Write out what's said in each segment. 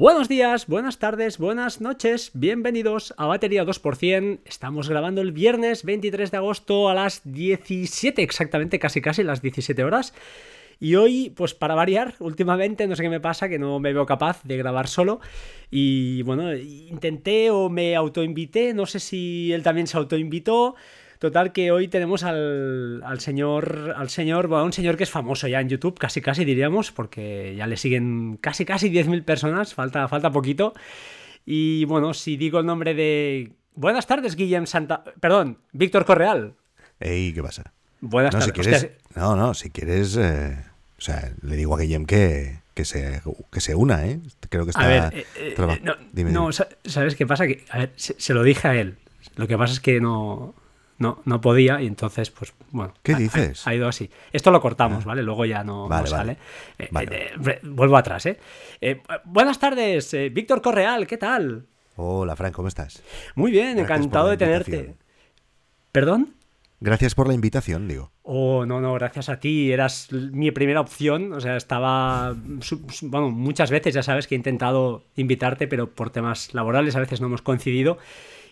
Buenos días, buenas tardes, buenas noches, bienvenidos a Batería 2%. Estamos grabando el viernes 23 de agosto a las 17 exactamente, casi casi las 17 horas. Y hoy, pues para variar, últimamente no sé qué me pasa, que no me veo capaz de grabar solo. Y bueno, intenté o me autoinvité, no sé si él también se autoinvitó. Total que hoy tenemos al, al, señor, al señor, bueno, un señor que es famoso ya en YouTube, casi casi diríamos, porque ya le siguen casi casi 10.000 personas, falta, falta poquito. Y bueno, si digo el nombre de... Buenas tardes, Guillem Santa... Perdón, Víctor Correal. Ey, ¿qué pasa? Buenas no, tardes. Si quieres, no, no, si quieres... Eh, o sea, le digo a Guillem que, que, se, que se una, ¿eh? Creo que está... A ver, eh, eh, no, dime, no dime. ¿sabes qué pasa? Que, a ver, se, se lo dije a él. Lo que pasa es que no, no, no podía y entonces, pues bueno. ¿Qué dices? Ha, ha, ido así. Esto lo cortamos, ah. ¿vale? Luego ya no, vale, no sale. Vale. Eh, vale. Eh, vuelvo atrás, ¿eh? eh buenas tardes, Víctor Correal, ¿qué tal? Hola, Frank, ¿cómo estás? Muy bien, Gracias encantado de tenerte. ¿Perdón? Gracias por la invitación, digo. Oh, no, no, gracias a ti. Eras mi primera opción. O sea, estaba. Bueno, muchas veces ya sabes que he intentado invitarte, pero por temas laborales a veces no hemos coincidido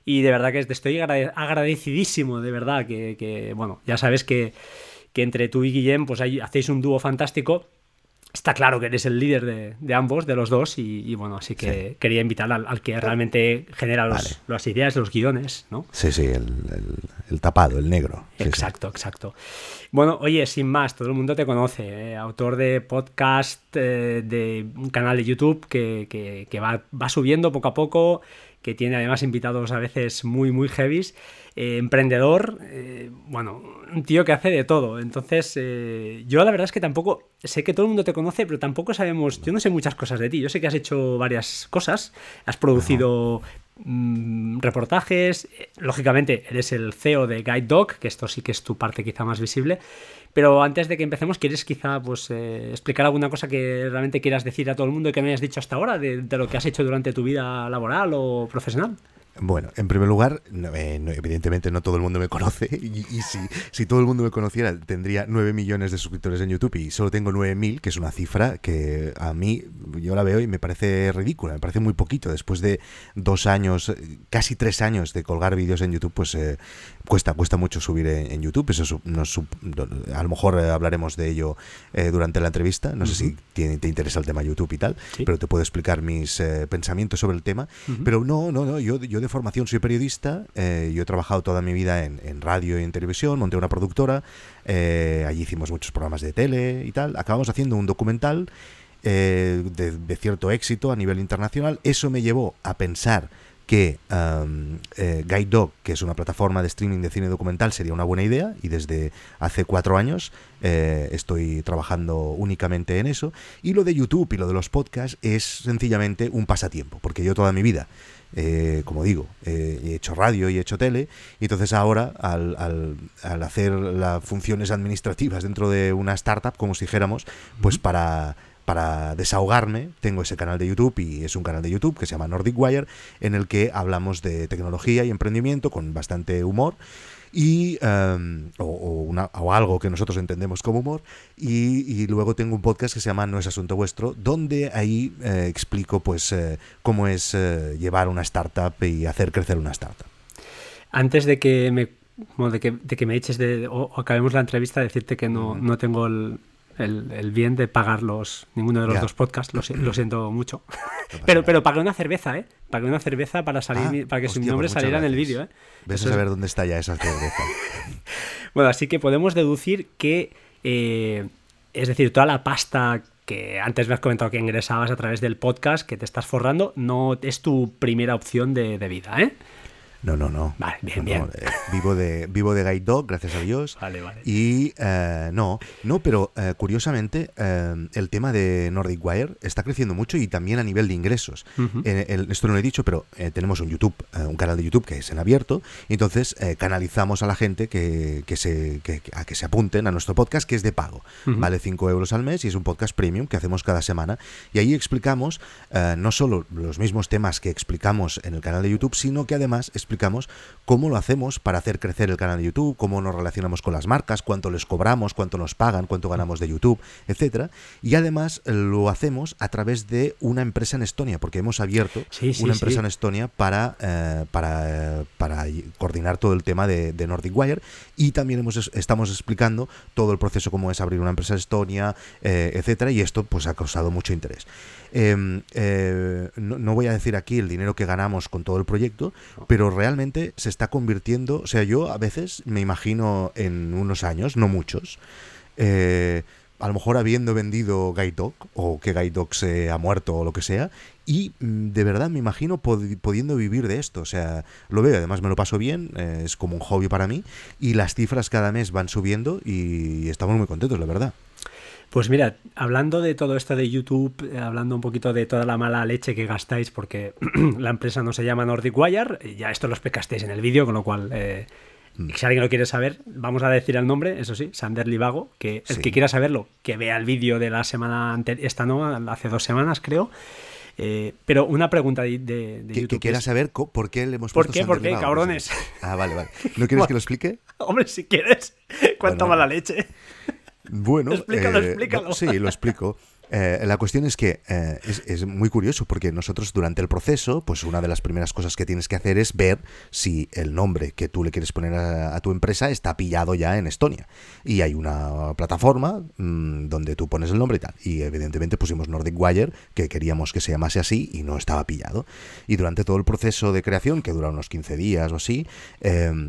y de verdad que te estoy agradecidísimo, de verdad, que, que bueno, ya sabes que, que, entre tú y Guillem pues ahí hacéis un dúo fantástico. Está claro que eres el líder de, de ambos, de los dos, y, y bueno, así que sí. quería invitar al, al, que realmente genera los, vale. las ideas, los guiones, ¿no? Sí, sí, el, el, el tapado, el negro. Sí, exacto, sí. exacto. Bueno, oye, sin más, todo el mundo te conoce, ¿eh? autor de podcast, eh, de un canal de YouTube que, que, que va, va subiendo poco a poco, que tiene además invitados a veces muy, muy heavies, eh, emprendedor, eh, bueno, un tío que hace de todo. Entonces, eh, yo la verdad es que tampoco, sé que todo el mundo te conoce, pero tampoco sabemos, yo no sé muchas cosas de ti. Yo sé que has hecho varias cosas, has producido... Mmm, reportajes, lógicamente eres el CEO de Guide Dog, que esto sí que es tu parte quizá más visible, pero antes de que empecemos, ¿quieres quizá pues, eh, explicar alguna cosa que realmente quieras decir a todo el mundo y que me hayas dicho hasta ahora de lo que has hecho durante tu vida laboral o profesional? Bueno, en primer lugar, no, eh, no, evidentemente no todo el mundo me conoce y, y si, si, todo el mundo me conociera tendría 9 millones de suscriptores en YouTube y solo tengo 9.000, que es una cifra que a mí yo la veo y me parece ridícula, me parece muy poquito. Después de dos años, casi tres años de colgar vídeos en YouTube, pues eh, cuesta, cuesta mucho subir en, en YouTube. Eso nos, a lo mejor eh, hablaremos de ello eh, durante la entrevista. No uh -huh. sé si te, te, interesa el tema YouTube y tal, ¿Sí? pero te puedo explicar mis eh, pensamientos sobre el tema. Uh -huh. Pero no, no, no, yo, yo de formación soy periodista, eh, yo he trabajado toda mi vida en, radio y en televisión, monté una productora, eh, allí hicimos muchos programas de tele y tal, acabamos haciendo un documental eh, de, de, cierto éxito a nivel internacional, eso me llevó a pensar que um, Guide Dog, que es una plataforma de streaming de cine documental, sería una buena idea y desde hace cuatro años estoy trabajando únicamente en eso. Y lo de YouTube y lo de los podcasts es sencillamente un pasatiempo, porque yo toda mi vida eh, como digo, eh, he hecho radio y he hecho tele, y entonces ahora, al, al, al hacer las funciones administrativas dentro de una startup, como si dijéramos, pues para para desahogarme, tengo ese canal de YouTube y es un canal de YouTube que se llama Nordic Wire, en el que hablamos de tecnología y emprendimiento con bastante humor y um, o, o, una, o, algo que nosotros entendemos como humor y, y, luego tengo un podcast que se llama No es asunto vuestro donde ahí eh, explico pues eh, cómo es eh, llevar una startup y hacer crecer una startup. Antes de que me bueno, de, que, de que me eches de o, o acabemos la entrevista decirte que no, no tengo el, el, el, bien de pagar los, ninguno de los dos podcasts, lo, lo siento mucho. No pero, pero pagué una cerveza, ¿eh? Pagué una cerveza para salir, ah, para que hostia, su nombre pues saliera gracias. en el vídeo, ¿eh? Ves a saber es... dónde está ya esa cerveza. bueno, así que podemos deducir que, eh, es decir, toda la pasta que antes me has comentado que ingresabas a través del podcast, que te estás forrando, no es tu primera opción de, de vida, ¿eh? No, no, no. Vale, bien, no, bien. No, eh, vivo de vivo de Guide Dog, gracias a Dios. Vale, vale. Y eh, no, no, pero eh, curiosamente eh, el tema de Nordic Wire está creciendo mucho y también a nivel de ingresos. Uh -huh. el, esto no lo he dicho, pero eh, tenemos un YouTube, eh, un canal de YouTube que es en abierto. Y entonces canalizamos a la gente que, que se que, a que se apunten a nuestro podcast que es de pago. Uh -huh. Vale 5 euros al mes y es un podcast premium que hacemos cada semana. Y ahí explicamos no solo los mismos temas que explicamos en el canal de YouTube, sino que además explicamos cómo lo hacemos para hacer crecer el canal de YouTube, cómo nos relacionamos con las marcas, cuánto les cobramos, cuánto nos pagan, cuánto ganamos de YouTube, etcétera. Y además lo hacemos a través de una empresa en Estonia, porque hemos abierto una empresa en Estonia para, eh, para, para, coordinar todo el tema de, Nordic Wire y también hemos, estamos explicando todo el proceso, cómo es abrir una empresa en Estonia, eh, etcétera, y esto pues ha causado mucho interés. Em, eh, no, voy a decir aquí el dinero que ganamos con todo el proyecto, pero realmente se está convirtiendo, o sea, yo a veces me imagino en unos años, no muchos, eh, a lo mejor habiendo vendido Guide Dog o que Guide Dog se ha muerto o lo que sea y mm, de verdad me imagino pudiendo vivir de esto o sea lo veo además me lo paso bien eh, es como un hobby para mí y las cifras cada mes van subiendo y estamos muy contentos la verdad pues mira, hablando de todo esto de YouTube, eh, hablando un poquito de toda la mala leche que gastáis, porque la empresa no se llama Nordic Wire, ya esto lo explicasteis en el vídeo, con lo cual, eh, mm. si alguien lo quiere saber, vamos a decir el nombre, eso sí, Sander Livago, que el que quiera saberlo, que vea el vídeo de la semana anterior, esta no, hace dos semanas creo. Eh, pero una pregunta de, de, que, YouTube. Que quiera saber por qué le hemos puesto ¿Por qué? ¿Por qué, cabrones? Ah, vale, vale. ¿No quieres que lo explique? Hombre, si quieres. Cuánta mala leche. Bueno, explícalo, eh, explícalo. sí, lo explico. Eh, la cuestión es que eh, es, muy curioso porque nosotros durante el proceso, pues una de las primeras cosas que tienes que hacer es ver si el nombre que tú le quieres poner a, tu empresa está pillado ya en Estonia. Y hay una plataforma mm, donde tú pones el nombre y tal. Y evidentemente pusimos Nordic Wire, que queríamos que se llamase así y no estaba pillado. Y durante todo el proceso de creación, que dura unos 15 días o así,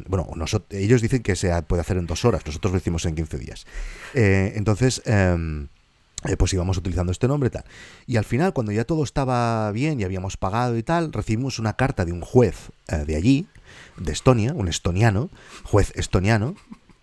bueno, ellos dicen que se puede hacer en dos horas, nosotros lo hicimos en 15 días. entonces... Eh, pues íbamos utilizando este nombre y tal. Y al final, cuando ya todo estaba bien y habíamos pagado y tal, recibimos una carta de un juez eh, de allí, de Estonia, un estoniano, juez estoniano,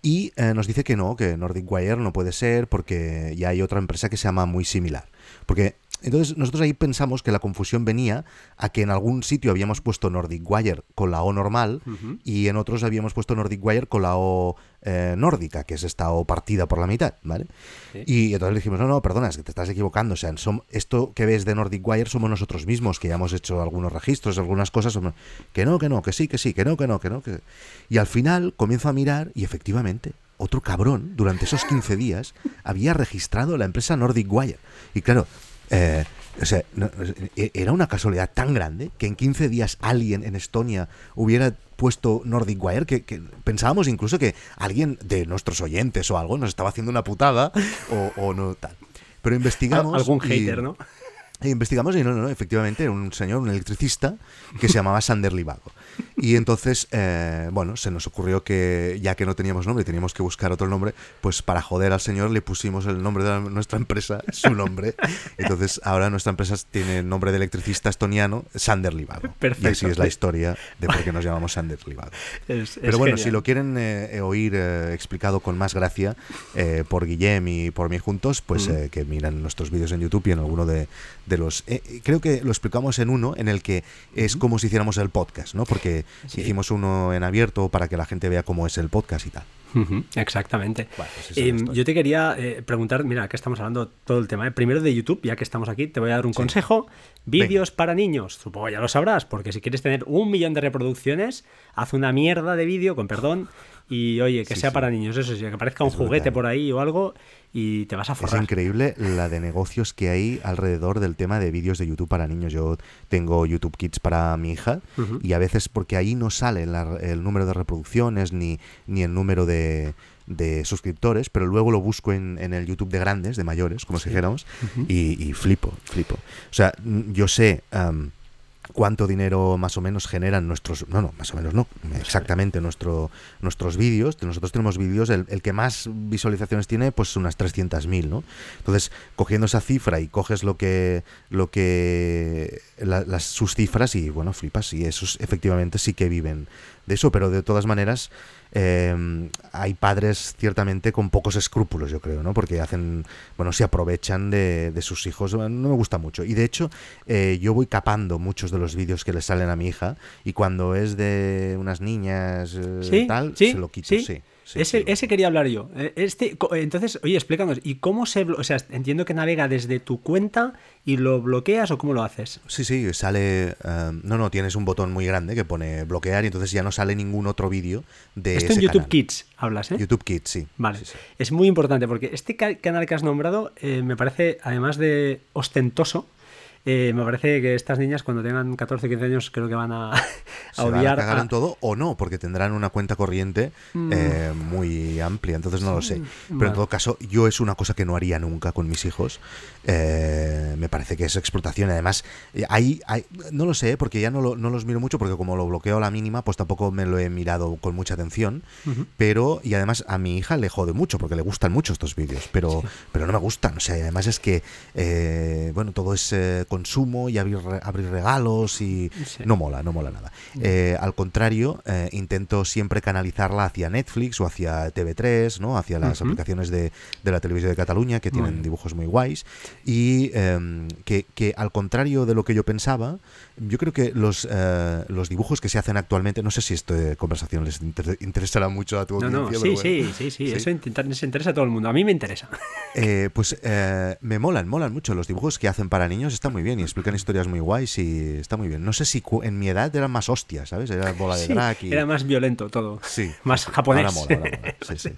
y eh, nos dice que no, que Nordic Wire no puede ser porque ya hay otra empresa que se llama muy similar. Porque entonces nosotros ahí pensamos que la confusión venía a que en algún sitio habíamos puesto Nordic Wire con la O normal y en otros habíamos puesto Nordic Wire con la O eh, nórdica, que es esta O partida por la mitad, ¿vale? Y entonces le dijimos, no, no, perdona, es que te estás equivocando, o sea, esto que ves de Nordic Wire somos nosotros mismos, que ya hemos hecho algunos registros, algunas cosas, que no, que no, que sí, que sí, que no, que no, que no. Que... Y al final comienzo a mirar y efectivamente otro cabrón, durante esos 15 días, había registrado la empresa Nordic Wire. Y claro, eh, o sea, e, era una casualidad tan grande que en 15 días alguien en Estonia hubiera puesto Nordic Wire que, pensábamos incluso que alguien de nuestros oyentes o algo nos estaba haciendo una putada o, no tal. Pero investigamos. Algún hater, ¿no? E investigamos y no, no, no, efectivamente era un señor, un electricista que se llamaba Sander Livago. Y entonces, eh, bueno, se nos ocurrió que ya que no teníamos nombre, teníamos que buscar otro nombre, pues para joder al señor le pusimos el nombre de nuestra empresa, su nombre. Entonces ahora nuestra empresa tiene el nombre de electricista estoniano, Sander Livago. Perfecto. Y así es la historia de por qué nos llamamos Sander Livago. Pero bueno, si lo quieren eh, oír eh, explicado con más gracia por Guillem y por mí juntos, pues que miran nuestros vídeos en YouTube y en alguno de de los... Eh, eh, creo que lo explicamos en uno en el que es como si hiciéramos el podcast, ¿no? Porque hicimos uno en abierto para que la gente vea cómo es el podcast y tal. exactamente. Pues em, yo te quería eh, preguntar, mira, que estamos hablando todo el tema. Primero de YouTube, ya que estamos aquí, te voy a dar un consejo. Vídeos para niños, supongo ya lo sabrás, porque si quieres tener un millón de reproducciones, haz una mierda de vídeo, con perdón, y oye, que sea para niños, eso sí, que parezca un juguete por ahí o algo y te vas a forrar. Es increíble la de negocios que hay alrededor del tema de vídeos de YouTube para niños. Yo tengo YouTube Kids para mi hija y a veces porque ahí no sale el número de reproducciones ni, ni el número de, suscriptores, pero luego lo busco en, el YouTube de grandes, de mayores, como si dijéramos, y, flipo, flipo. O sea, yo sé cuánto dinero más o menos generan nuestros, no, no, más o menos no, exactamente nuestro, nuestros vídeos. Nosotros tenemos vídeos, el, que más visualizaciones tiene, pues unas 300.000, ¿no? Entonces, cogiendo esa cifra y coges lo que, lo que, las, sus cifras y, bueno, flipas, y esos efectivamente sí que viven de eso, pero de todas maneras eh, hay padres ciertamente con pocos escrúpulos, yo creo, ¿no? Porque hacen, bueno, se aprovechan de, sus hijos. No me gusta mucho. Y de hecho, eh, yo voy capando muchos de los vídeos que le salen a mi hija y cuando es de unas niñas eh, tal, se lo quito, sí. Ese, ese, quería hablar yo. Eh, este, entonces, oye, explícanos, ¿y cómo se... O sea, entiendo que navega desde tu cuenta y lo bloqueas o cómo lo haces? Sí, sí, sale... Eh, no, no, tienes un botón muy grande que pone bloquear y entonces ya no sale ningún otro vídeo de... Esto en YouTube Kids hablas, ¿eh? YouTube Kids, sí. Vale. Es muy importante porque este canal que has nombrado eh, me parece, además de ostentoso, eh, me parece que estas niñas cuando tengan 14 15 años creo que van a, a odiar. Van a en todo o no, porque tendrán una cuenta corriente mm. eh, muy amplia, entonces no lo sé. Pero en todo caso, yo es una cosa que no haría nunca con mis hijos. Eh, me parece que es explotación. Además, ahí, no lo sé, porque ya no, no, los miro mucho, porque como lo bloqueo a la mínima, pues tampoco me lo he mirado con mucha atención. Pero, y además a mi hija le jode mucho, porque le gustan mucho estos vídeos, pero, pero no me gustan. O sea, además es que, bueno, todo es consumo y abrir, abrir regalos y no mola, no mola nada. Eh, al contrario, eh, intento siempre canalizarla hacia Netflix o hacia TV3, ¿no? hacia las aplicaciones de, de, la televisión de Cataluña que tienen dibujos muy guays y em, que, que, al contrario de lo que yo pensaba, yo creo que los, eh, los dibujos que se hacen actualmente, no sé si esta conversación les interesará mucho a tu audiencia. sí, sí, sí, sí, eso les interesa a todo el mundo. A mí me interesa. pues me molan, molan mucho. Los dibujos que hacen para niños están muy bien y explican historias muy guays y está muy bien. No sé si en mi edad eran más hostias, ¿sabes? Era bola de drag y... Era más violento todo. Sí. Más japonés.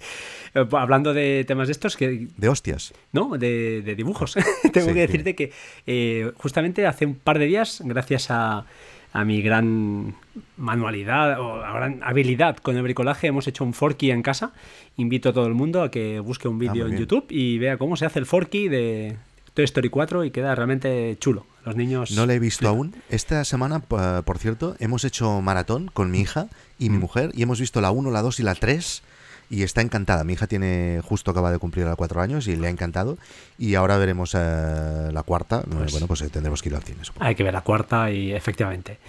Eh, hablando de temas de estos que... De hostias. No, de, dibujos. Tengo que decirte que eh, justamente hace un par de días, gracias a, a mi gran manualidad o a gran habilidad con el bricolaje, hemos hecho un forky en casa. Invito a todo el mundo a que busque un vídeo ah, en YouTube y vea cómo se hace el forky de, Toy Story 4 y queda realmente chulo. Los niños. No lo he visto aún. Esta semana, por cierto, hemos hecho maratón con mi hija y mi mm. mujer y hemos visto la 1, la 2 y la 3 y está encantada. Mi hija tiene justo acaba de cumplir a cuatro años y le ha encantado. Y ahora veremos eh, la cuarta. Pues bueno, pues eh, tendremos que ir al cine. Hay que ver la cuarta y efectivamente.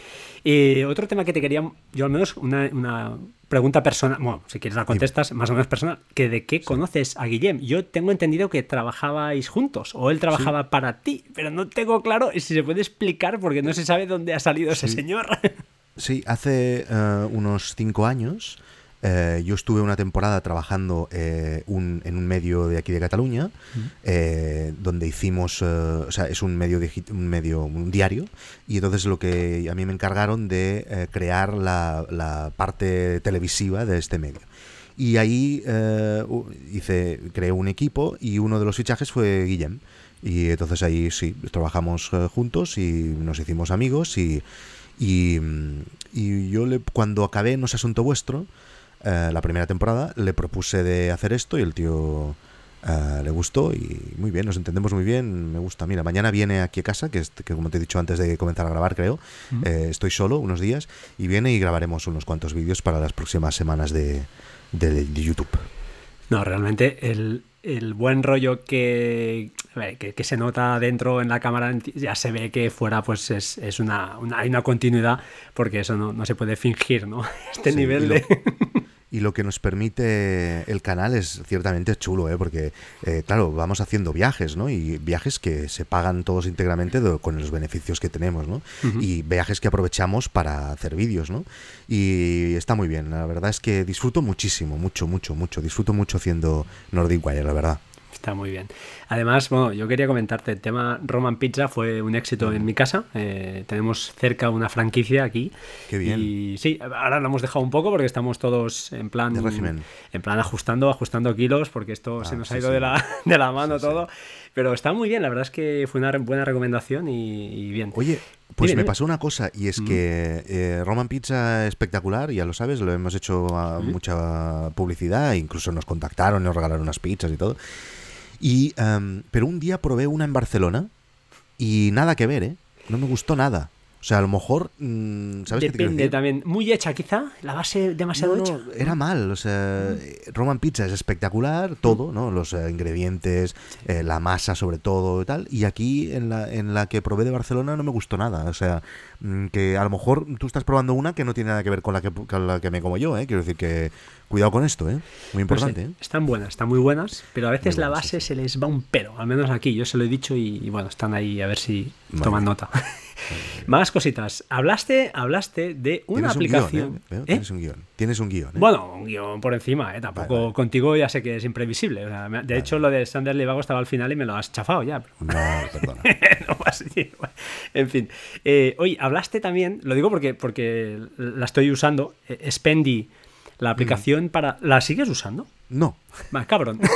Y otro tema que te quería, yo al menos una, pregunta personal, bueno, si quieres la contestas, más o menos personal, que de qué conoces a Guillem. Yo tengo entendido que trabajabais juntos o él trabajaba para ti, pero no tengo claro si se puede explicar porque no se sabe dónde ha salido ese señor. Sí, hace eh, unos cinco años eh, yo estuve una temporada trabajando eh, en un medio de aquí de Cataluña, eh, donde hicimos, o sea, es un medio, un medio, un diario, y entonces lo que a mí me encargaron de crear la, parte televisiva de este medio. Y ahí hice, creé un equipo y uno de los fichajes fue Guillem. Y entonces ahí sí, trabajamos juntos y nos hicimos amigos y, y, y yo le, cuando acabé No es asunto vuestro, eh, la primera temporada, le propuse de hacer esto y el tío eh, le gustó y muy bien, nos entendemos muy bien, me gusta. Mira, mañana viene aquí a casa, que, es, que como te he dicho antes de comenzar a grabar, creo, eh, estoy solo unos días y viene y grabaremos unos cuantos vídeos para las próximas semanas de, de YouTube. No, realmente el, el buen rollo que, que, se nota dentro en la cámara ya se ve que fuera pues es, es una, hay una continuidad porque eso no, no, se puede fingir, ¿no? Este nivel de... y lo que nos permite el canal es ciertamente chulo, ¿eh? porque, eh, claro, vamos haciendo viajes, ¿no? Y viajes que se pagan todos íntegramente con los beneficios que tenemos, ¿no? Y viajes que aprovechamos para hacer vídeos, ¿no? Y está muy bien, la verdad es que disfruto muchísimo, mucho, mucho, mucho. Disfruto mucho haciendo Nordic Wire, la verdad. Está muy bien. Además, bueno, yo quería comentarte, el tema Roman Pizza fue un éxito en mi casa. Eh, tenemos cerca una franquicia aquí. Qué bien. Y sí, ahora lo hemos dejado un poco porque estamos todos en plan... En plan ajustando, ajustando kilos, porque esto se ah, nos ha ido De, la, de la mano todo. Pero está muy bien, la verdad es que fue una buena recomendación y, bien. Oye, pues me pasó una cosa y es que eh, Roman Pizza espectacular, ya lo sabes, lo hemos hecho mucha publicidad, incluso nos contactaron, nos regalaron unas pizzas y todo. Y, em, pero un día probé una en Barcelona y nada que ver, ¿eh? No me gustó nada. O sea, a lo mejor, mm, ¿sabes Depende también. Muy hecha, quizá. La base demasiado hecha. era mal. O sea, Roman Pizza es espectacular, todo, ¿no? Los eh, ingredientes, eh, la masa sobre todo y tal. Y aquí, en la, en la que probé de Barcelona, no me gustó nada. O sea, mm, que a lo mejor tú estás probando una que no tiene nada que ver con la que, con la que me como yo, ¿eh? Quiero decir que Cuidado con esto, ¿eh? Muy pues importante. ¿eh? Están buenas, están muy buenas, pero a veces la base se les va un pero, al menos aquí, yo se lo he dicho y, bueno, están ahí a ver si toman nota. Más cositas. Hablaste, hablaste de una Tienes un aplicación. guion, ¿eh? ¿Eh? Tienes un guion. Tienes un guion. ¿eh? Bueno, un guion por encima, ¿eh? Tampoco Vale, vale. contigo ya sé que es imprevisible. o sea, de hecho, lo de Sander Livago estaba al final y me lo has chafado ya. No, perdona. no en fin. Oye, hablaste también, lo digo porque, porque la estoy usando, Spendy, la aplicación para... ¿La sigues usando? No, Va, cabrón.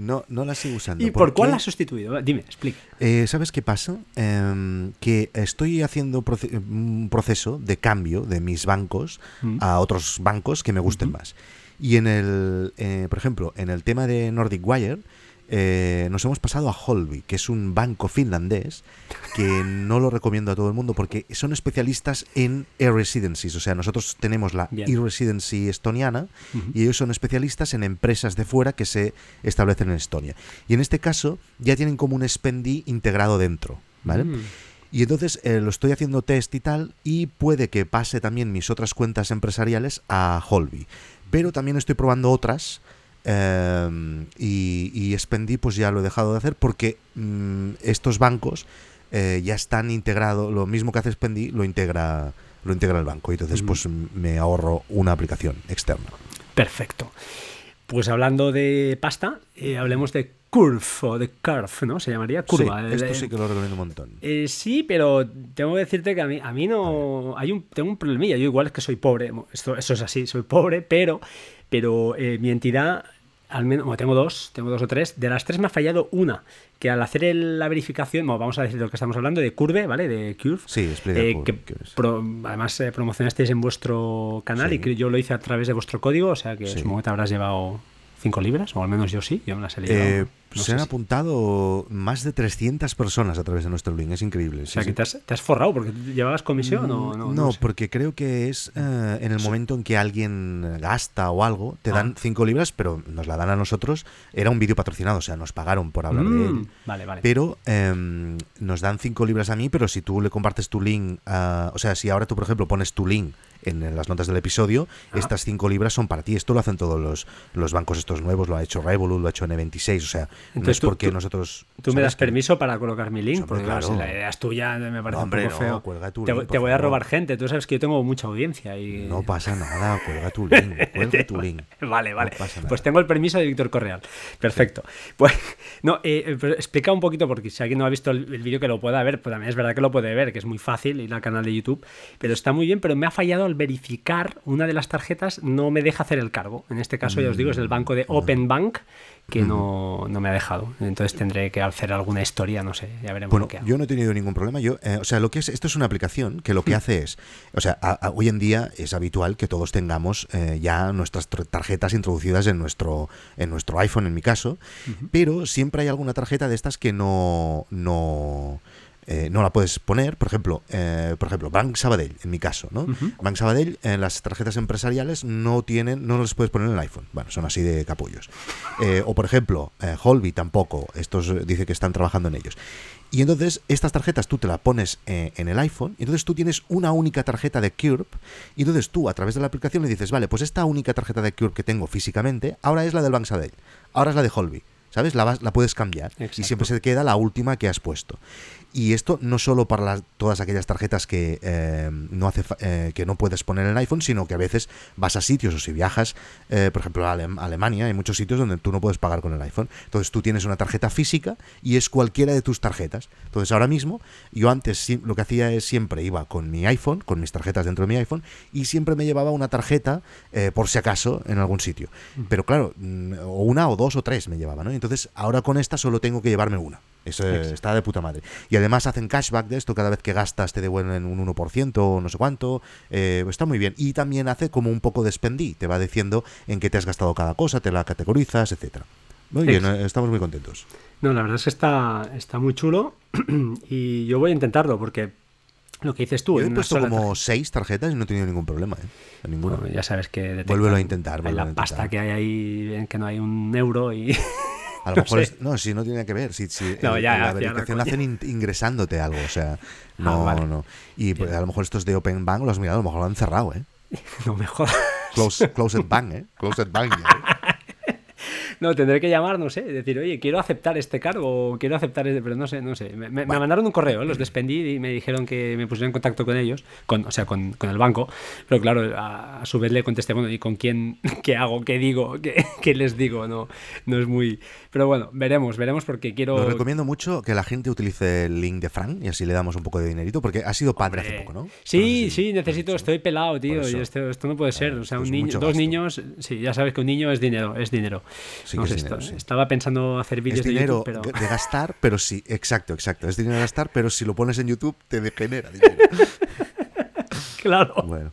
no, no la sigo usando. ¿Y por qué? cuál la has sustituido? Dime, explica. Eh, ¿Sabes qué pasa? Em, que estoy haciendo proce- un proceso de cambio de mis bancos Mm. a otros bancos que me gusten más. Y en el, eh, por ejemplo, en el tema de Nordic Wire, eh, nos hemos pasado a Holby, que es un banco finlandés que no lo recomiendo a todo el mundo porque son especialistas en e-residencies. O sea, nosotros tenemos la e-residency estoniana y ellos son especialistas en empresas de fuera que se establecen en Estonia. Y en este caso ya tienen como un Spendi integrado dentro, ¿vale? Mm. Y entonces eh, lo estoy haciendo test y tal y puede que pase también mis otras cuentas empresariales a Holby. Pero también estoy probando otras eh, y, y Spendi pues ya lo he dejado de hacer porque mm, estos bancos eh, ya están integrados, lo mismo que hace Spendi lo integra lo integra el banco y entonces pues me ahorro una aplicación externa. Perfecto. Pues hablando de pasta, eh, hablemos de Curve o de Curve, ¿no? Se llamaría curva. Sí, esto sí que lo recomiendo un montón. Eh, sí, pero tengo que decirte que a mí, a mí no. Hay un, tengo un problemilla. Yo, igual es que soy pobre. Esto, eso es así, soy pobre, pero, pero eh, mi entidad, al menos. Bueno, tengo dos, tengo dos o tres. De las tres me ha fallado una. Que al hacer el- la verificación, bueno, vamos a decir de lo que estamos hablando, de Curve, ¿vale? De Curve. Sí, explica eh, además eh, promocionasteis en vuestro canal Sí. y que yo lo hice a través de vuestro código, o sea que Sí. supongo que te habrás llevado 5 libras, o al menos yo sí, yo me las he. Eh, no se han si- apuntado más de 300 personas a través de nuestro link, es increíble. O sí, sea, que sí. te has, te has forrado porque llevabas comisión o no. no, no sé. porque creo que es eh, en el momento en que alguien gasta o algo, te dan Ah. 5 libras, pero nos la dan a nosotros. Era un vídeo patrocinado, o sea, nos pagaron por hablar de Mm, él. Vale, vale. Pero em, nos dan 5 libras a mí, pero si tú le compartes tu link, a- o sea, si ahora tú, por ejemplo, pones tu link en, las notas del episodio, Ah. estas 5 libras son para ti. Esto lo hacen todos los, los bancos estos nuevos, lo ha hecho Revolut, lo ha hecho N26, o sea, no Entonces es tú- porque tú- nosotros... Tú me ¿sabes das que- permiso para colocar mi link, porque claro, si la idea es tuya, me parece No, hombre, un poco no, feo. cuelga tu te link, te voy a favor. robar gente, tú sabes que yo tengo mucha audiencia y... No pasa nada, cuelga tu link, cuelga tu link. Vale, vale. No pasa pues tengo el permiso de Víctor Correal. Perfecto. Pues, no, eh, eh, explica un poquito, porque si alguien no ha visto el, el vídeo que lo pueda ver, pues también es verdad que lo puede ver, que es muy fácil ir al canal de YouTube, pero está muy bien, pero me ha fallado al verificar una de las tarjetas, no me deja hacer el cargo. En este caso, ya os digo, es el banco de Open Bank que no, no me ha dejado. Entonces tendré que hacer alguna historia, no sé, ya veremos Bueno, lo que hago. yo no he tenido ningún problema. Yo, eh, o sea, lo que es, esto es una aplicación que lo que hace es, o sea, a- a- hoy en día es habitual que todos tengamos eh, ya nuestras tr- tarjetas introducidas en nuestro, en nuestro iPhone, en mi caso, pero siempre hay alguna tarjeta de estas que no, no, eh, no la puedes poner. Por ejemplo, eh, por ejemplo, Bank Sabadell, en mi caso, ¿no? Ujú. Bank Sabadell, en las tarjetas empresariales no tienen, no las puedes poner en el iPhone. Bueno, son así de capullos. Eh, o por ejemplo, eh, Holby tampoco. Estos eh, dice que están trabajando en ellos. Y entonces estas tarjetas tú te las pones eh, en el iPhone y entonces tú tienes una única tarjeta de Curve y entonces tú a través de la aplicación le dices, vale, pues esta única tarjeta de Curve que tengo físicamente ahora es la del Bank Sabadell, ahora es la de Holby. ¿Sabes? La, vas- la puedes cambiar y siempre se queda la última que has puesto. Y esto no solo para las- todas aquellas tarjetas que eh, no hace eh, que no puedes poner en el iPhone, sino que a veces vas a sitios o si viajas, eh, por ejemplo a Alem- Alemania, hay muchos sitios donde tú no puedes pagar con el iPhone. Entonces tú tienes una tarjeta física y es cualquiera de tus tarjetas. Entonces ahora mismo yo antes lo que hacía es siempre iba con mi iPhone, con mis tarjetas dentro de mi iPhone y siempre me llevaba una tarjeta eh, por si acaso en algún sitio. Pero claro, mm, o una o dos o tres me llevaba, ¿no? Entonces ahora con esta solo tengo que llevarme una. Eso Exacto. está de puta madre. Y además hacen cashback de esto, cada vez que gastas te devuelven un 1% o no sé cuánto. eh, está muy bien. Y también hace como un poco de spendí, te va diciendo en qué te has gastado cada cosa, te la categorizas, etcétera. Muy bien, eh, estamos muy contentos. No, la verdad es que está, está muy chulo y yo voy a intentarlo porque lo que dices tú... Yo he puesto como seis tarjetas y no he tenido ningún problema, ¿eh? Bueno, ya sabes que Vuélvelo a intentar, hay la a pasta que hay ahí, que no hay un euro y... A lo no mejor sé. es- no, si no tiene que ver, si, No, ya, la verificación la hacen in- ingresándote algo, o sea, no, vale. no. Y pues, a lo mejor estos de Open Bank los has mirado, a lo mejor lo han cerrado, ¿eh? no me jodas. Close, closed Bank, ¿eh? Closed Bank. ¿eh? no, tendré que llamar, no sé, decir, oye, quiero aceptar este cargo, quiero aceptar este, pero no sé, no sé. Me, mandaron un correo, ¿eh? los despendí y me dijeron que me pusieron en contacto con ellos, con, o sea, con, con el banco, pero claro, a, su vez le contesté, bueno, ¿y con quién, qué hago, qué digo, qué, qué, les digo? No, no es muy... Pero bueno, veremos, veremos porque quiero... Lo recomiendo mucho que la gente utilice el link de Frank y así le damos un poco de dinerito, porque ha sido padre hace poco, ¿no? Sí, sí, necesito, estoy pelado, tío, y esto, esto, no puede ser, o sea, un niño, dos niños, sí, ya sabes que un niño es dinero, es dinero. Sí, Estaba pensando hacer vídeos de YouTube, pero... de gastar, pero sí, exacto, exacto. Es dinero de gastar, pero si lo pones en YouTube te degenera dinero. claro. Bueno.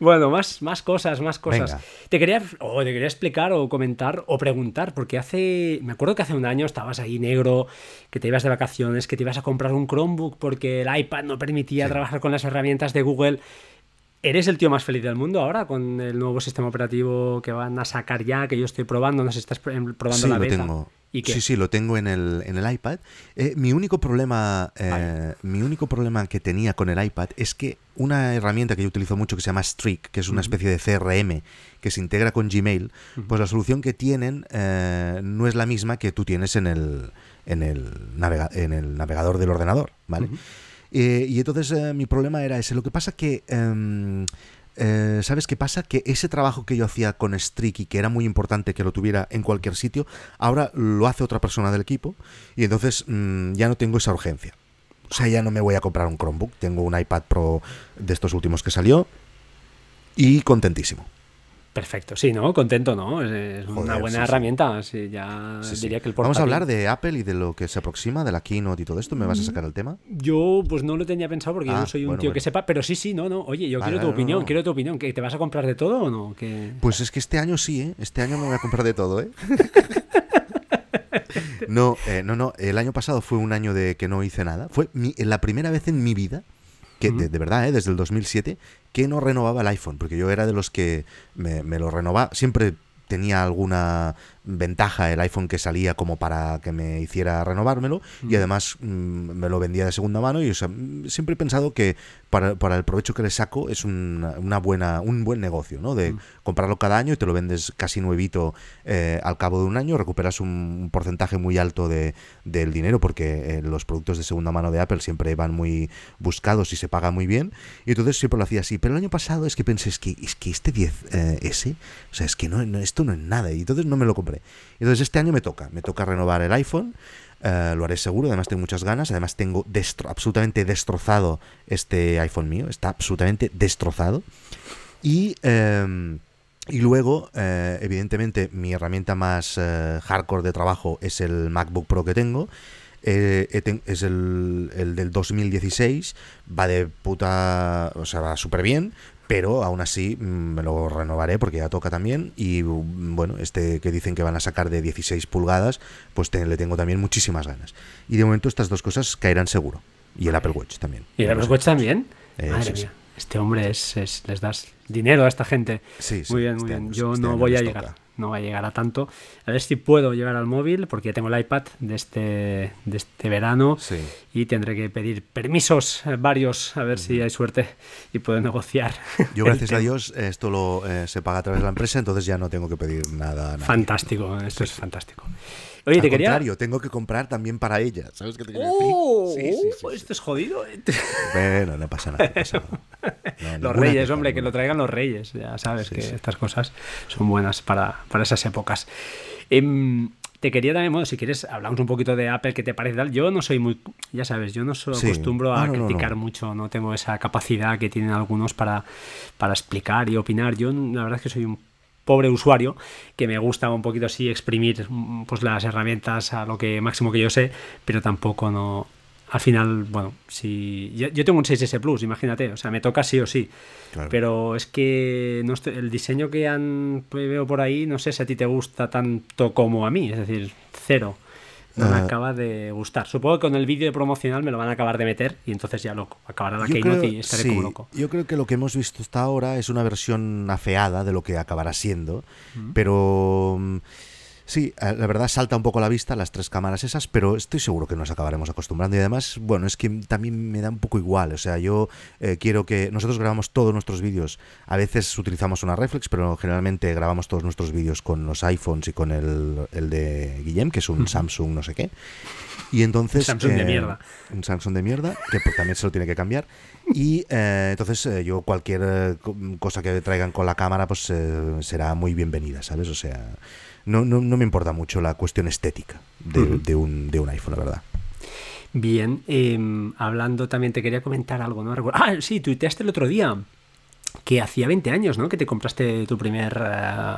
Bueno, más, más cosas, más cosas. Te quería, o te quería explicar o comentar o preguntar, porque hace, me acuerdo que hace un año estabas ahí negro, que te ibas de vacaciones, que te ibas a comprar un Chromebook porque el iPad no permitía trabajar con las herramientas de Google ¿Eres el tío más feliz del mundo ahora con el nuevo sistema operativo que van a sacar ya, que yo estoy probando? No sé si estás probando sí, la beta. Lo Sí, sí, lo tengo en el, en el iPad. Eh, mi, único problema, eh, mi único problema que tenía con el iPad es que una herramienta que yo utilizo mucho que se llama Streak, que es una especie de CRM que se integra con Gmail, pues la solución que tienen eh, no es la misma que tú tienes en el, en el, en el navegador del ordenador, ¿vale? Eh, y entonces eh, mi problema era ese. Lo que pasa que... Em, eh, ¿Sabes qué pasa? Que ese trabajo que yo hacía con Streaky, que era muy importante que lo tuviera en cualquier sitio, ahora lo hace otra persona del equipo y entonces mm, ya no tengo esa urgencia. O sea, ya no me voy a comprar un Chromebook, tengo un iPad Pro de estos últimos que salió y contentísimo. Perfecto, sí, ¿no? Contento, ¿no? Es, una buena herramienta. Sí. ya diría que el Vamos a hablar de Apple y de lo que se aproxima, de la keynote y todo esto. ¿Me vas a sacar el tema? Yo, pues no lo tenía pensado porque yo no ah, soy un tío que sepa, pero sí, sí, no, no. Oye, yo quiero tu opinión, quiero tu opinión. ¿Que ¿Te vas a comprar de todo o no? Pues es que este año sí, ¿eh? Este año me voy a comprar de todo, ¿eh? no, eh, no, no. El año pasado fue un año de que no hice nada. Fue la primera vez en mi vida que de, verdad, ¿eh? desde el 2007, que no renovaba el iPhone, porque yo era de los que me, me lo renovaba, siempre tenía alguna ventaja el iPhone que salía como para que me hiciera renovármelo y además mm, me lo vendía de segunda mano y siempre he pensado que para, el provecho que le saco es una, buena un buen negocio no de comprarlo cada año y te lo vendes casi nuevito eh, al cabo de un año recuperas un, porcentaje muy alto de, del dinero porque eh, los productos de segunda mano de Apple siempre van muy buscados y se paga muy bien. Y entonces siempre lo hacía así. Pero el año pasado es que pensé es que, es que este 10S eh, o sea es que no, esto no es nada y entonces no me lo compré. Entonces este año me toca, me toca renovar el iPhone. Eh, lo haré seguro, además tengo muchas ganas, además tengo absolutamente destrozado este iPhone mío, está absolutamente destrozado. Y, em, y luego, eh, evidentemente, mi herramienta más eh, hardcore de trabajo es el MacBook Pro que tengo. Es el, el, del 2016, va de puta, o sea, va súper bien, pero aún así mm, me lo renovaré porque ya toca también y mm, bueno, este que dicen que van a sacar de 16 pulgadas, pues le tengo también muchísimas ganas. Y de momento estas dos cosas caerán seguro. Y el Apple Watch también. ¿Y el Apple Watch también? Madre mía. Este hombre es, les das dinero a esta gente. Sí, sí, muy bien, muy este bien. Yo este no voy a llegar no va a llegar a tanto. A ver si puedo llegar al móvil, porque ya tengo el iPad de este, de este verano y tendré que pedir permisos eh, varios, a ver si hay suerte y puedo negociar. Yo, gracias a Dios, esto lo eh, se paga a través de la empresa, entonces ya no tengo que pedir nada. Fantástico, esto es fantástico. Oye, te contrario, tengo que comprar también para ella. ¿Sabes qué te quiero decir? Oh, sí, sí, esto es jodido. ¿eh? Bueno, no pasa nada. los reyes, hombre, que lo traigan los reyes. Ya sabes que estas cosas son buenas para, para esas épocas. Em, te quería también, bueno, si quieres, hablamos un poquito de Apple, ¿qué te parece tal? Yo no soy muy, ya sabes, yo no soy acostumbro a criticar mucho, no tengo esa capacidad que tienen algunos para, para explicar y opinar. Yo la verdad es que soy un pobre usuario que me gusta un poquito así exprimir pues las herramientas a lo que máximo que yo sé, pero tampoco no al final, bueno, si yo, tengo un 6S Plus, imagínate, o sea, me toca sí o sí. Pero es que no el diseño que han veo por ahí, no sé si a ti te gusta tanto como a mí, es decir, cero no me acaba de gustar. Supongo que con el vídeo promocional me lo van a acabar de meter y entonces ya loco. Acabará la Keynote y estaré como loco. Yo creo que lo que hemos visto hasta ahora es una versión afeada de lo que acabará siendo, pero mm, Sí, eh, la verdad salta un poco a la vista las tres cámaras esas, pero estoy seguro que nos acabaremos acostumbrando. Y además, bueno, es que también me da un poco igual. O sea, yo eh, quiero que nosotros grabamos todos nuestros vídeos. A veces utilizamos una reflex, pero generalmente grabamos todos nuestros vídeos con los iPhones y con el, el de Guillem, que es un Samsung no sé qué. Y entonces... Un Samsung de mierda. Un Samsung de mierda, que pues, también se lo tiene que cambiar. Y entonces yo cualquier cosa que traigan con la cámara, pues será muy bienvenida, ¿sabes? O sea no, no, no me importa mucho la cuestión estética de, un, de un iPhone, la verdad. Bien, em, hablando también te quería comentar algo, ¿no? Ah, sí, tuiteaste el otro día que hacía 20 años, ¿no? Que te compraste tu primer... Eh,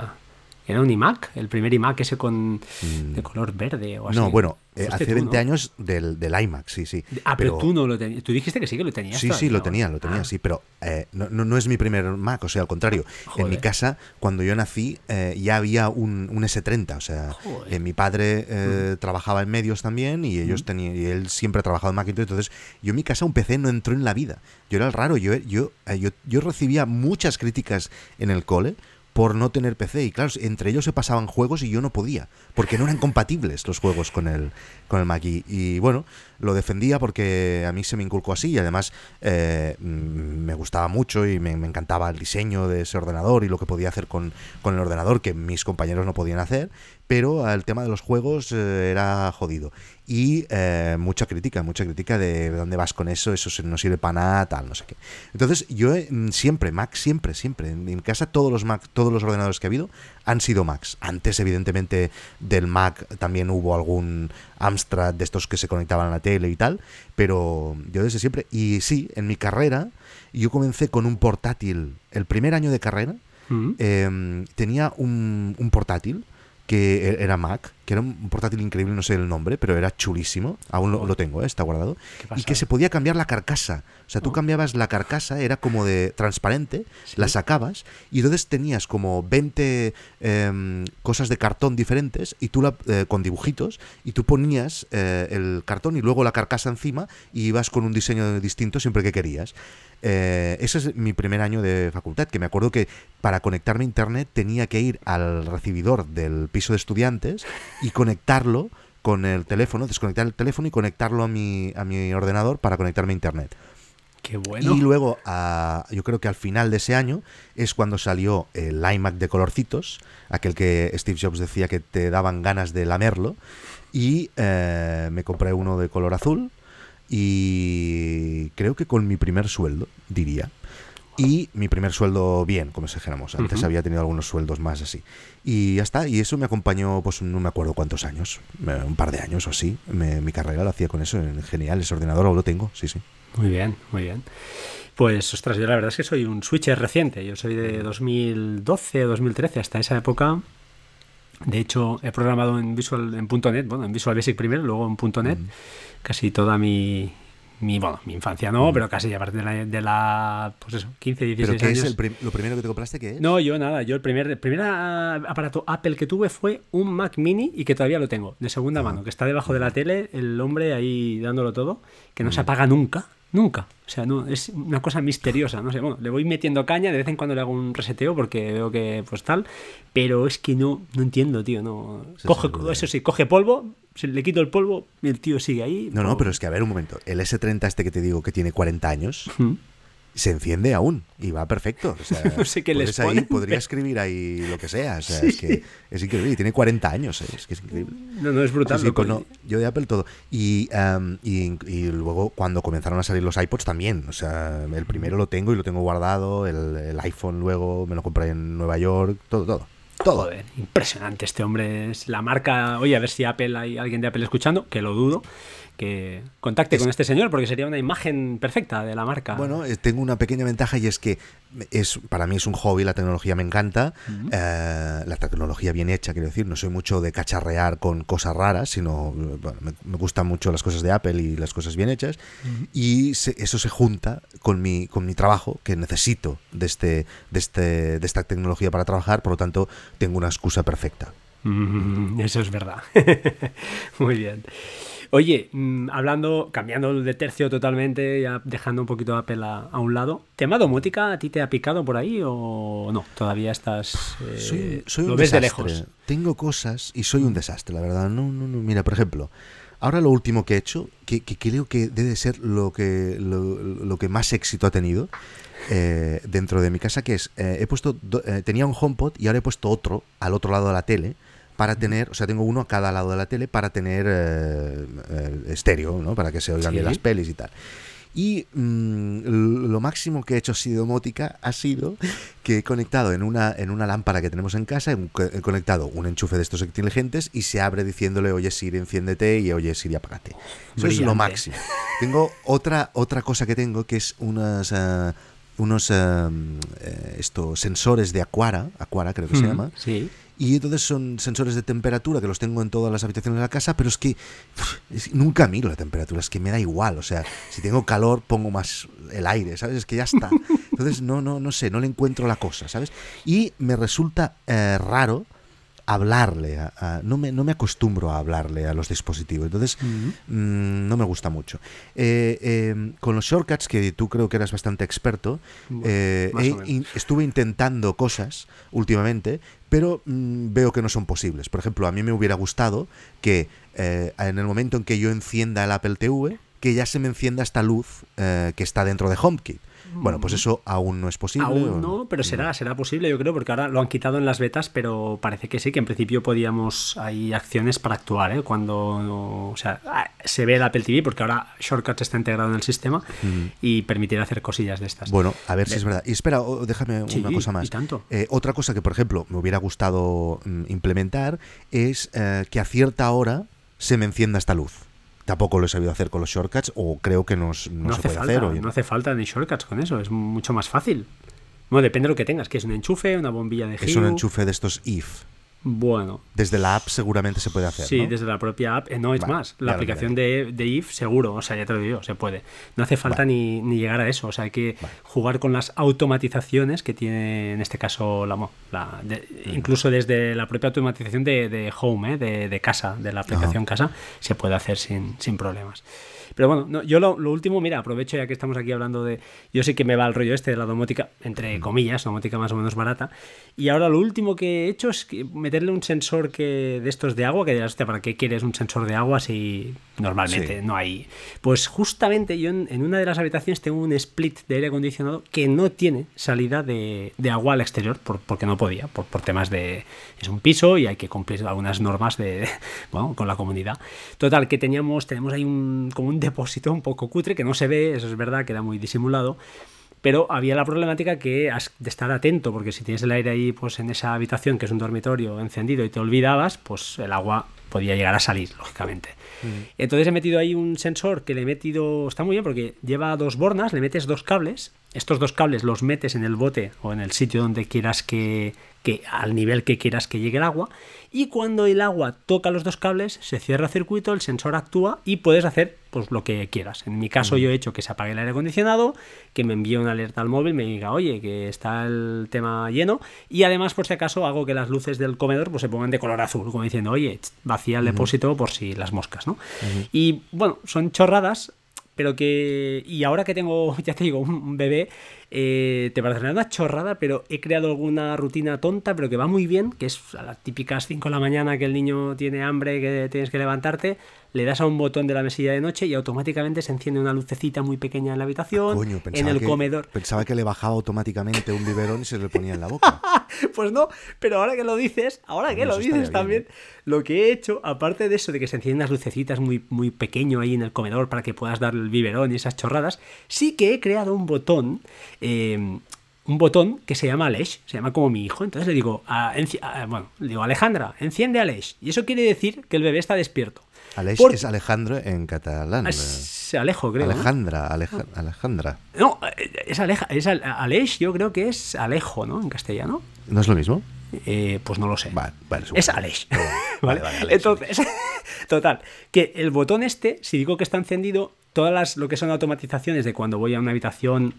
era un iMac, el primer iMac ese con de mm. color verde o así. No, bueno, eh, hace 20 años del, del, iMac, sí, sí. Ah, pero, tú no lo tenías. Tú dijiste que sí que lo tenías. Sí, sí, lo tenía, lo tenía, ah. sí, pero eh, no, no, es mi primer Mac, o sea, al contrario. En mi casa, cuando yo nací, eh, ya había un, un, S30, o sea, mi padre trabajaba en medios también y ellos tenían, y él siempre ha trabajado en Macintosh, entonces yo en mi casa un PC no entró en la vida. Yo era el raro, yo, yo, yo, yo recibía muchas críticas en el cole por no tener PC. Y claro, entre ellos se pasaban juegos y yo no podía, porque no eran compatibles los juegos con el, con el Mac. Y, bueno, lo defendía porque a mí se me inculcó así y además eh, mm, me gustaba mucho y me, encantaba el diseño de ese ordenador y lo que podía hacer con, con el ordenador que mis compañeros no podían hacer pero el tema de los juegos eh, era jodido. Y eh, mucha crítica, mucha crítica de, dónde vas con eso, eso no sirve para nada, tal, no sé qué. Entonces, yo mm, siempre, Mac, siempre, siempre, en mi casa todos los Mac, todos los ordenadores que ha habido han sido Macs. Antes, evidentemente, del Mac también hubo algún Amstrad de estos que se conectaban a la tele y tal, pero yo desde siempre, y sí, en mi carrera, yo comencé con un portátil, el primer año de carrera, mm. em, tenía un, un portátil que e-, era Mac, que era un portátil increíble, no sé el nombre, pero era chulísimo, aún lo, tengo, ¿eh? está guardado, y que se podía cambiar la carcasa. O sea, tú oh. cambiabas la carcasa, era como de transparente, la sacabas, y entonces tenías como 20 em, cosas de cartón diferentes, y tú la, eh, con dibujitos, y tú ponías eh, el cartón y luego la carcasa encima, y ibas con un diseño distinto siempre que querías. Eh, ese es mi primer año de facultad, que me acuerdo que para conectarme a internet tenía que ir al recibidor del piso de estudiantes y conectarlo con el teléfono, desconectar el teléfono y conectarlo a mi, a mi ordenador para conectarme a internet. Qué bueno. Y luego, yo creo que al final de ese año es cuando salió el iMac de colorcitos, aquel que Steve Jobs decía que te daban ganas de lamerlo. Y eh, me compré uno de color azul y creo que con mi primer sueldo, diría. Y mi primer sueldo bien, como si dijéramos. Antes había tenido algunos sueldos más así. Y ya está. Y eso me acompañó, pues no me acuerdo cuántos años. Un par de años o así. mi carrera lo hacía con eso. Genial, ese ordenador aún lo tengo, sí, sí. Muy bien, muy bien. Pues, ostras, yo la verdad es que soy un switcher reciente. Yo soy de 2012 o 2013. Hasta esa época de hecho, he programado en Visual en .NET, bueno, en Visual Basic primero, luego en .NET, casi toda mi, mi, bueno, mi infancia no, pero casi a partir de la, de la, pues eso, 15, 16 ¿Pero qué es el lo primero que te compraste qué es? No, yo nada, yo el primer, el primer aparato Apple que tuve fue un Mac Mini y que todavía lo tengo, de segunda ah. mano, que está debajo de la tele, el hombre ahí dándolo todo, que no se apaga nunca. Nunca. O sea, no, es una cosa misteriosa. No sé, bueno, le voy metiendo caña, de vez en cuando le hago un reseteo porque veo que pues tal, pero es que no, no entiendo, tío. No. Coge, eso sí, coge polvo, se le quito el polvo y el tío sigue ahí. No, no, pero es que a ver un momento. El S30 este que te digo que tiene 40 años, se enciende aún y va perfecto. O sea, no sé qué les ahí, Podría escribir ahí lo que sea. O sea, es que es increíble. Y tiene 40 años, ¿eh? es que es increíble. No, no, es brutal. Sí, pues no, yo de Apple todo. Y, y, y, luego cuando comenzaron a salir los iPods también. O sea, el primero lo tengo y lo tengo guardado. El, el iPhone luego me lo compré en Nueva York. Todo, todo. Todo. Joder, impresionante este hombre. Es la marca. Oye, a ver si Apple hay alguien de Apple escuchando, que lo dudo que contacte con este señor porque sería una imagen perfecta de la marca. Bueno, eh, tengo una pequeña ventaja y es que es para mí es un hobby, la tecnología me encanta, eh, la tecnología bien hecha, quiero decir, no soy mucho de cacharrear con cosas raras, sino me, gustan mucho las cosas de Apple y las cosas bien hechas y eso se junta con mi, con mi trabajo que necesito de, este, de, este, de esta tecnología para trabajar, por lo tanto tengo una excusa perfecta. eso es verdad. Muy bien. Oye, mm, hablando, cambiando de tercio totalmente, ya dejando un poquito Apple a, a un lado, ¿tema domótica a ti te ha picado por ahí o no? Todavía estás... eh, soy, soy lo un ves de desastre. lejos. Tengo cosas y soy un desastre, la verdad. No, no, no. Mira, por ejemplo, ahora lo último que he hecho, que, que creo que debe ser lo que, lo, lo que más éxito ha tenido eh, dentro de mi casa, que es, eh, he puesto, do- eh, tenía un HomePod y ahora he puesto otro al otro lado de la tele para tener, o sea, tengo uno a cada lado de la tele para tener eh, eh, estéreo, ¿no? Para que se oigan bien Sí. las pelis y tal. Y mm, lo máximo que he hecho así de domótica ha sido que he conectado en una, en una lámpara que tenemos en casa, he co- he conectado un enchufe de estos inteligentes y se abre diciéndole, oye Siri, enciéndete y oye Siri, apágate. Eso es lo Brillante. máximo. Tengo otra, otra cosa que tengo que es unas... ah, unos estos sensores de Aquara, Aquara creo que se llama, Sí. Y entonces son sensores de temperatura que los tengo en todas las habitaciones de la casa, pero es que es- nunca miro la temperatura, es que me da igual. O sea, si tengo calor, pongo más el aire, ¿sabes? Es que ya está. Entonces, no, no, no sé, no le encuentro la cosa, ¿sabes? Y me resulta eh, raro hablarle, a, a- no, me, no me acostumbro a hablarle a los dispositivos, entonces mm, no me gusta mucho. Eh, eh, con los shortcuts, que tú creo que eras bastante experto, Bueno, eh, he in- estuve intentando cosas últimamente, pero mm, veo que no son posibles. Por ejemplo, a mí me hubiera gustado que eh, en el momento en que yo encienda el Apple TV, que ya se me encienda esta luz eh, que está dentro de HomeKit. Bueno, pues eso aún no es posible. Aún no, pero será, será posible, yo creo, porque ahora lo han quitado en las betas, pero parece que sí, que en principio podíamos, hay acciones para actuar, ¿eh? Cuando, o sea, ah, se ve el Apple TV, porque ahora Shortcuts está integrado en el sistema y permitirá hacer cosillas de estas. Bueno, a ver si es verdad. Y espera, déjame Sí, una cosa y más. tanto. Eh, otra cosa que, por ejemplo, me hubiera gustado mm, implementar es eh, que a cierta hora se me encienda esta luz. Tampoco lo he sabido hacer con los shortcuts, o creo que no, s- no no se hace puede falta, hacer. o- no hace falta ni shortcuts con eso, es mucho más fácil. Bueno, depende de lo que tengas, que es un enchufe, una bombilla de es un enchufe de estos if. Bueno, Desde la app seguramente se puede hacer. Sí, ¿no? desde la propia app. eh, no es Vale, más. La aplicación de, de IF, seguro. O sea, ya te lo digo, se puede. No hace falta ni, ni llegar a eso. O sea, hay que jugar con las automatizaciones que tiene en este caso la, mo- la de- incluso desde la propia automatización de, de Home, eh, de, de casa, de la aplicación casa, se puede hacer sin, sin problemas. Pero bueno, no, yo lo, lo último, mira, aprovecho ya que estamos aquí hablando de. Yo sé que me va el rollo este de la domótica, entre comillas, domótica más o menos barata. Y ahora lo último que he hecho es meterle un sensor que de estos de agua, que dirás, hostia, ¿para qué quieres un sensor de agua si normalmente Sí. no hay? Pues justamente yo en, en una de las habitaciones tengo un split de aire acondicionado que no tiene salida de, de agua al exterior, por- porque no podía, por, por temas de. Es un piso y hay que cumplir algunas normas de. Bueno, con la comunidad. Total, que teníamos, tenemos ahí un, como un depósito un poco cutre que no se ve, eso es verdad, queda muy disimulado. Pero había la problemática que has de estar atento, porque si tienes el aire ahí, pues en esa habitación, que es un dormitorio encendido, y te olvidabas, pues el agua podía llegar a salir, lógicamente. Entonces he metido ahí un sensor que le he metido, está muy bien porque lleva dos bornas, le metes dos cables, estos dos cables los metes en el bote o en el sitio donde quieras que, que al nivel que quieras que llegue el agua, y cuando el agua toca los dos cables, se cierra el circuito, el sensor actúa y puedes hacer pues lo que quieras. En mi caso yo he hecho que se apague el aire acondicionado, que me envíe una alerta al móvil, me diga, oye, que está el tema lleno, y además por si acaso hago que las luces del comedor pues se pongan de color azul, como diciendo, oye, vacía el depósito por si las moscas, ¿no? Y bueno, son chorradas, pero que. Y ahora que tengo, ya te digo, un bebé, eh, te parecerá una chorrada, pero he creado alguna rutina tonta, pero que va muy bien, que es a las típicas 5 de la mañana que el niño tiene hambre, que tienes que levantarte, le das a un botón de la mesilla de noche y automáticamente se enciende una lucecita muy pequeña en la habitación, Coño, en el que, comedor. Pensaba que le bajaba automáticamente un biberón y se le ponía en la boca. Pues no, pero ahora que lo dices, ahora que lo dices bien, también, ¿eh? lo que he hecho, aparte de eso, de que se encienden las lucecitas muy, muy pequeño ahí en el comedor para que puedas dar el biberón y esas chorradas, sí que he creado un botón, eh, un botón que se llama Aleix, se llama como mi hijo. Entonces le digo, a- enci- a- bueno, le digo, Alejandra, enciende Aleix. Y eso quiere decir que el bebé está despierto. Aleix es Alejandro en catalán. Es Alejo, creo. ¿no? Alejandra, Aleja- Alejandra. No, es, Aleja, es Al- Aleix, yo creo que es Alejo, ¿no? En castellano. ¿No es lo mismo? Eh, pues no lo sé. Vale, vale, Es. Aleix. Vale, ¿Vale? vale, Entonces, total, que el botón este, si digo que está encendido, todas las lo que son automatizaciones de cuando voy a una habitación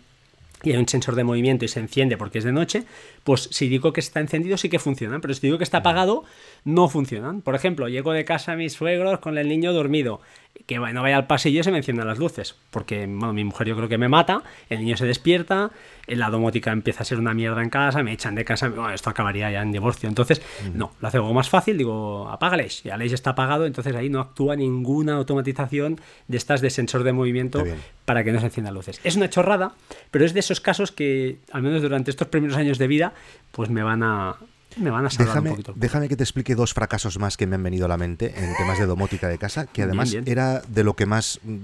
y hay un sensor de movimiento y se enciende porque es de noche, pues si digo que está encendido sí que funcionan, pero si digo que está apagado, no funcionan. Por ejemplo, llego de casa a mis suegros con el niño dormido. Que no vaya al pasillo y se me enciendan las luces. Porque, bueno, mi mujer yo creo que me mata, el niño se despierta, la domótica empieza a ser una mierda en casa, me echan de casa, bueno, esto acabaría ya en divorcio. Entonces, no, lo hace algo más fácil, digo, apágales, ya Aleix está apagado, entonces ahí no actúa ninguna automatización de estas de sensor de movimiento para que no se enciendan luces. Es una chorrada, pero es de esos casos que, al menos durante estos primeros años de vida, pues me van a, me van a salvar déjame, un poquito. Déjame que te explique dos fracasos más que me han venido a la mente en temas de domótica de casa, que además era de lo que más... Mm,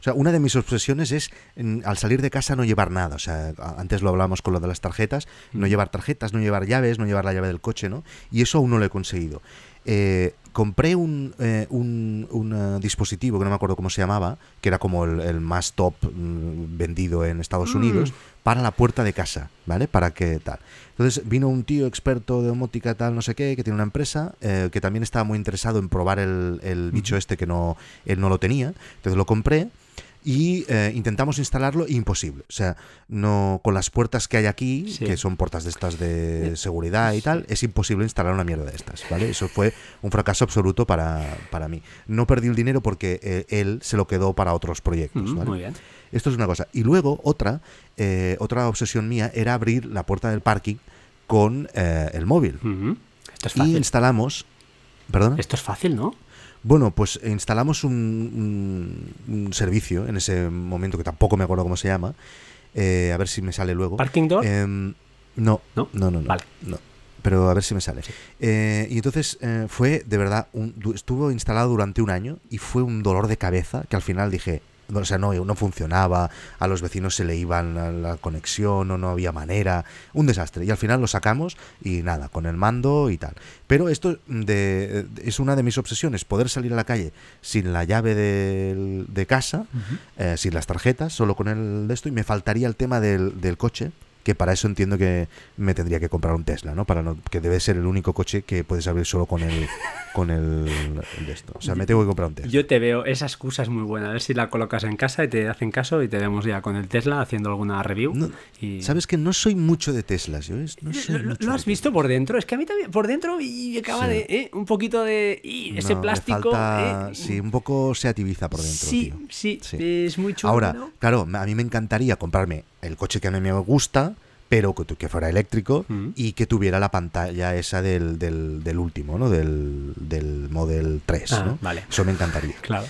o sea, una de mis obsesiones es mm, al salir de casa no llevar nada. O sea, antes lo hablamos con lo de las tarjetas, no llevar tarjetas, no llevar llaves, no llevar la llave del coche, ¿no? Y eso aún no lo he conseguido. Eh, compré un, eh, un, un, dispositivo que no me acuerdo cómo se llamaba, que era como el, más top mm, vendido en Estados Unidos, para la puerta de casa, ¿vale? Para que tal. Entonces vino un tío experto de domótica tal, no sé qué, que tiene una empresa, eh, que también estaba muy interesado en probar el, el bicho este que no, él no lo tenía. Entonces lo compré y eh, intentamos instalarlo imposible. O sea, no con las puertas que hay aquí, que son puertas de estas de seguridad y tal, es imposible instalar una mierda de estas, ¿vale? Eso fue un fracaso absoluto para, para mí. No perdí el dinero porque eh, él se lo quedó para otros proyectos, Muy bien. Esto es una cosa. Y luego otra, eh, otra obsesión mía era abrir la puerta del parking con el móvil. Esto es fácil. Y instalamos... ¿Perdón? Esto es fácil, ¿no? Bueno, pues instalamos un, servicio en ese momento que tampoco me acuerdo cómo se llama. Eh, a ver si me sale luego. ¿Parking Door? Em, no, no, no, no, Vale. no. Pero a ver si me sale. Eh, y entonces eh, fue, de verdad, estuvo instalado durante un año y fue un dolor de cabeza que al final dije, o sea, no, no funcionaba, a los vecinos se le iban la conexión o no había manera, un desastre. Y al final lo sacamos y nada, con el mando y tal. Pero esto de, es una de mis obsesiones, poder salir a la calle sin la llave de, de casa, eh, sin las tarjetas, solo con el de esto, y me faltaría el tema del, del coche, que para eso entiendo que me tendría que comprar un Tesla, ¿no? Para no, que debe ser el único coche que puedes abrir solo con el con el, de esto. O sea, me tengo que comprar un Tesla. Yo te veo, esa excusa es muy buena. A ver si la colocas en casa y te hacen caso y te vemos ya con el Tesla haciendo alguna review. y... Sabes que no soy mucho de Teslas, yo ¿Lo, has visto por dentro? Es que a mí también por dentro y acaba de ¿eh? un poquito de ese plástico. Falta, ¿eh? Sí, un poco se ativiza por dentro. Sí, sí, es muy chulo. Ahora, claro, a mí me encantaría comprarme el coche que a mí me gusta, pero que, que fuera eléctrico Mm. y que tuviera la pantalla esa del, del, del último, ¿no? Del, del Model 3, Ah, ¿no? vale. Eso me encantaría. Claro.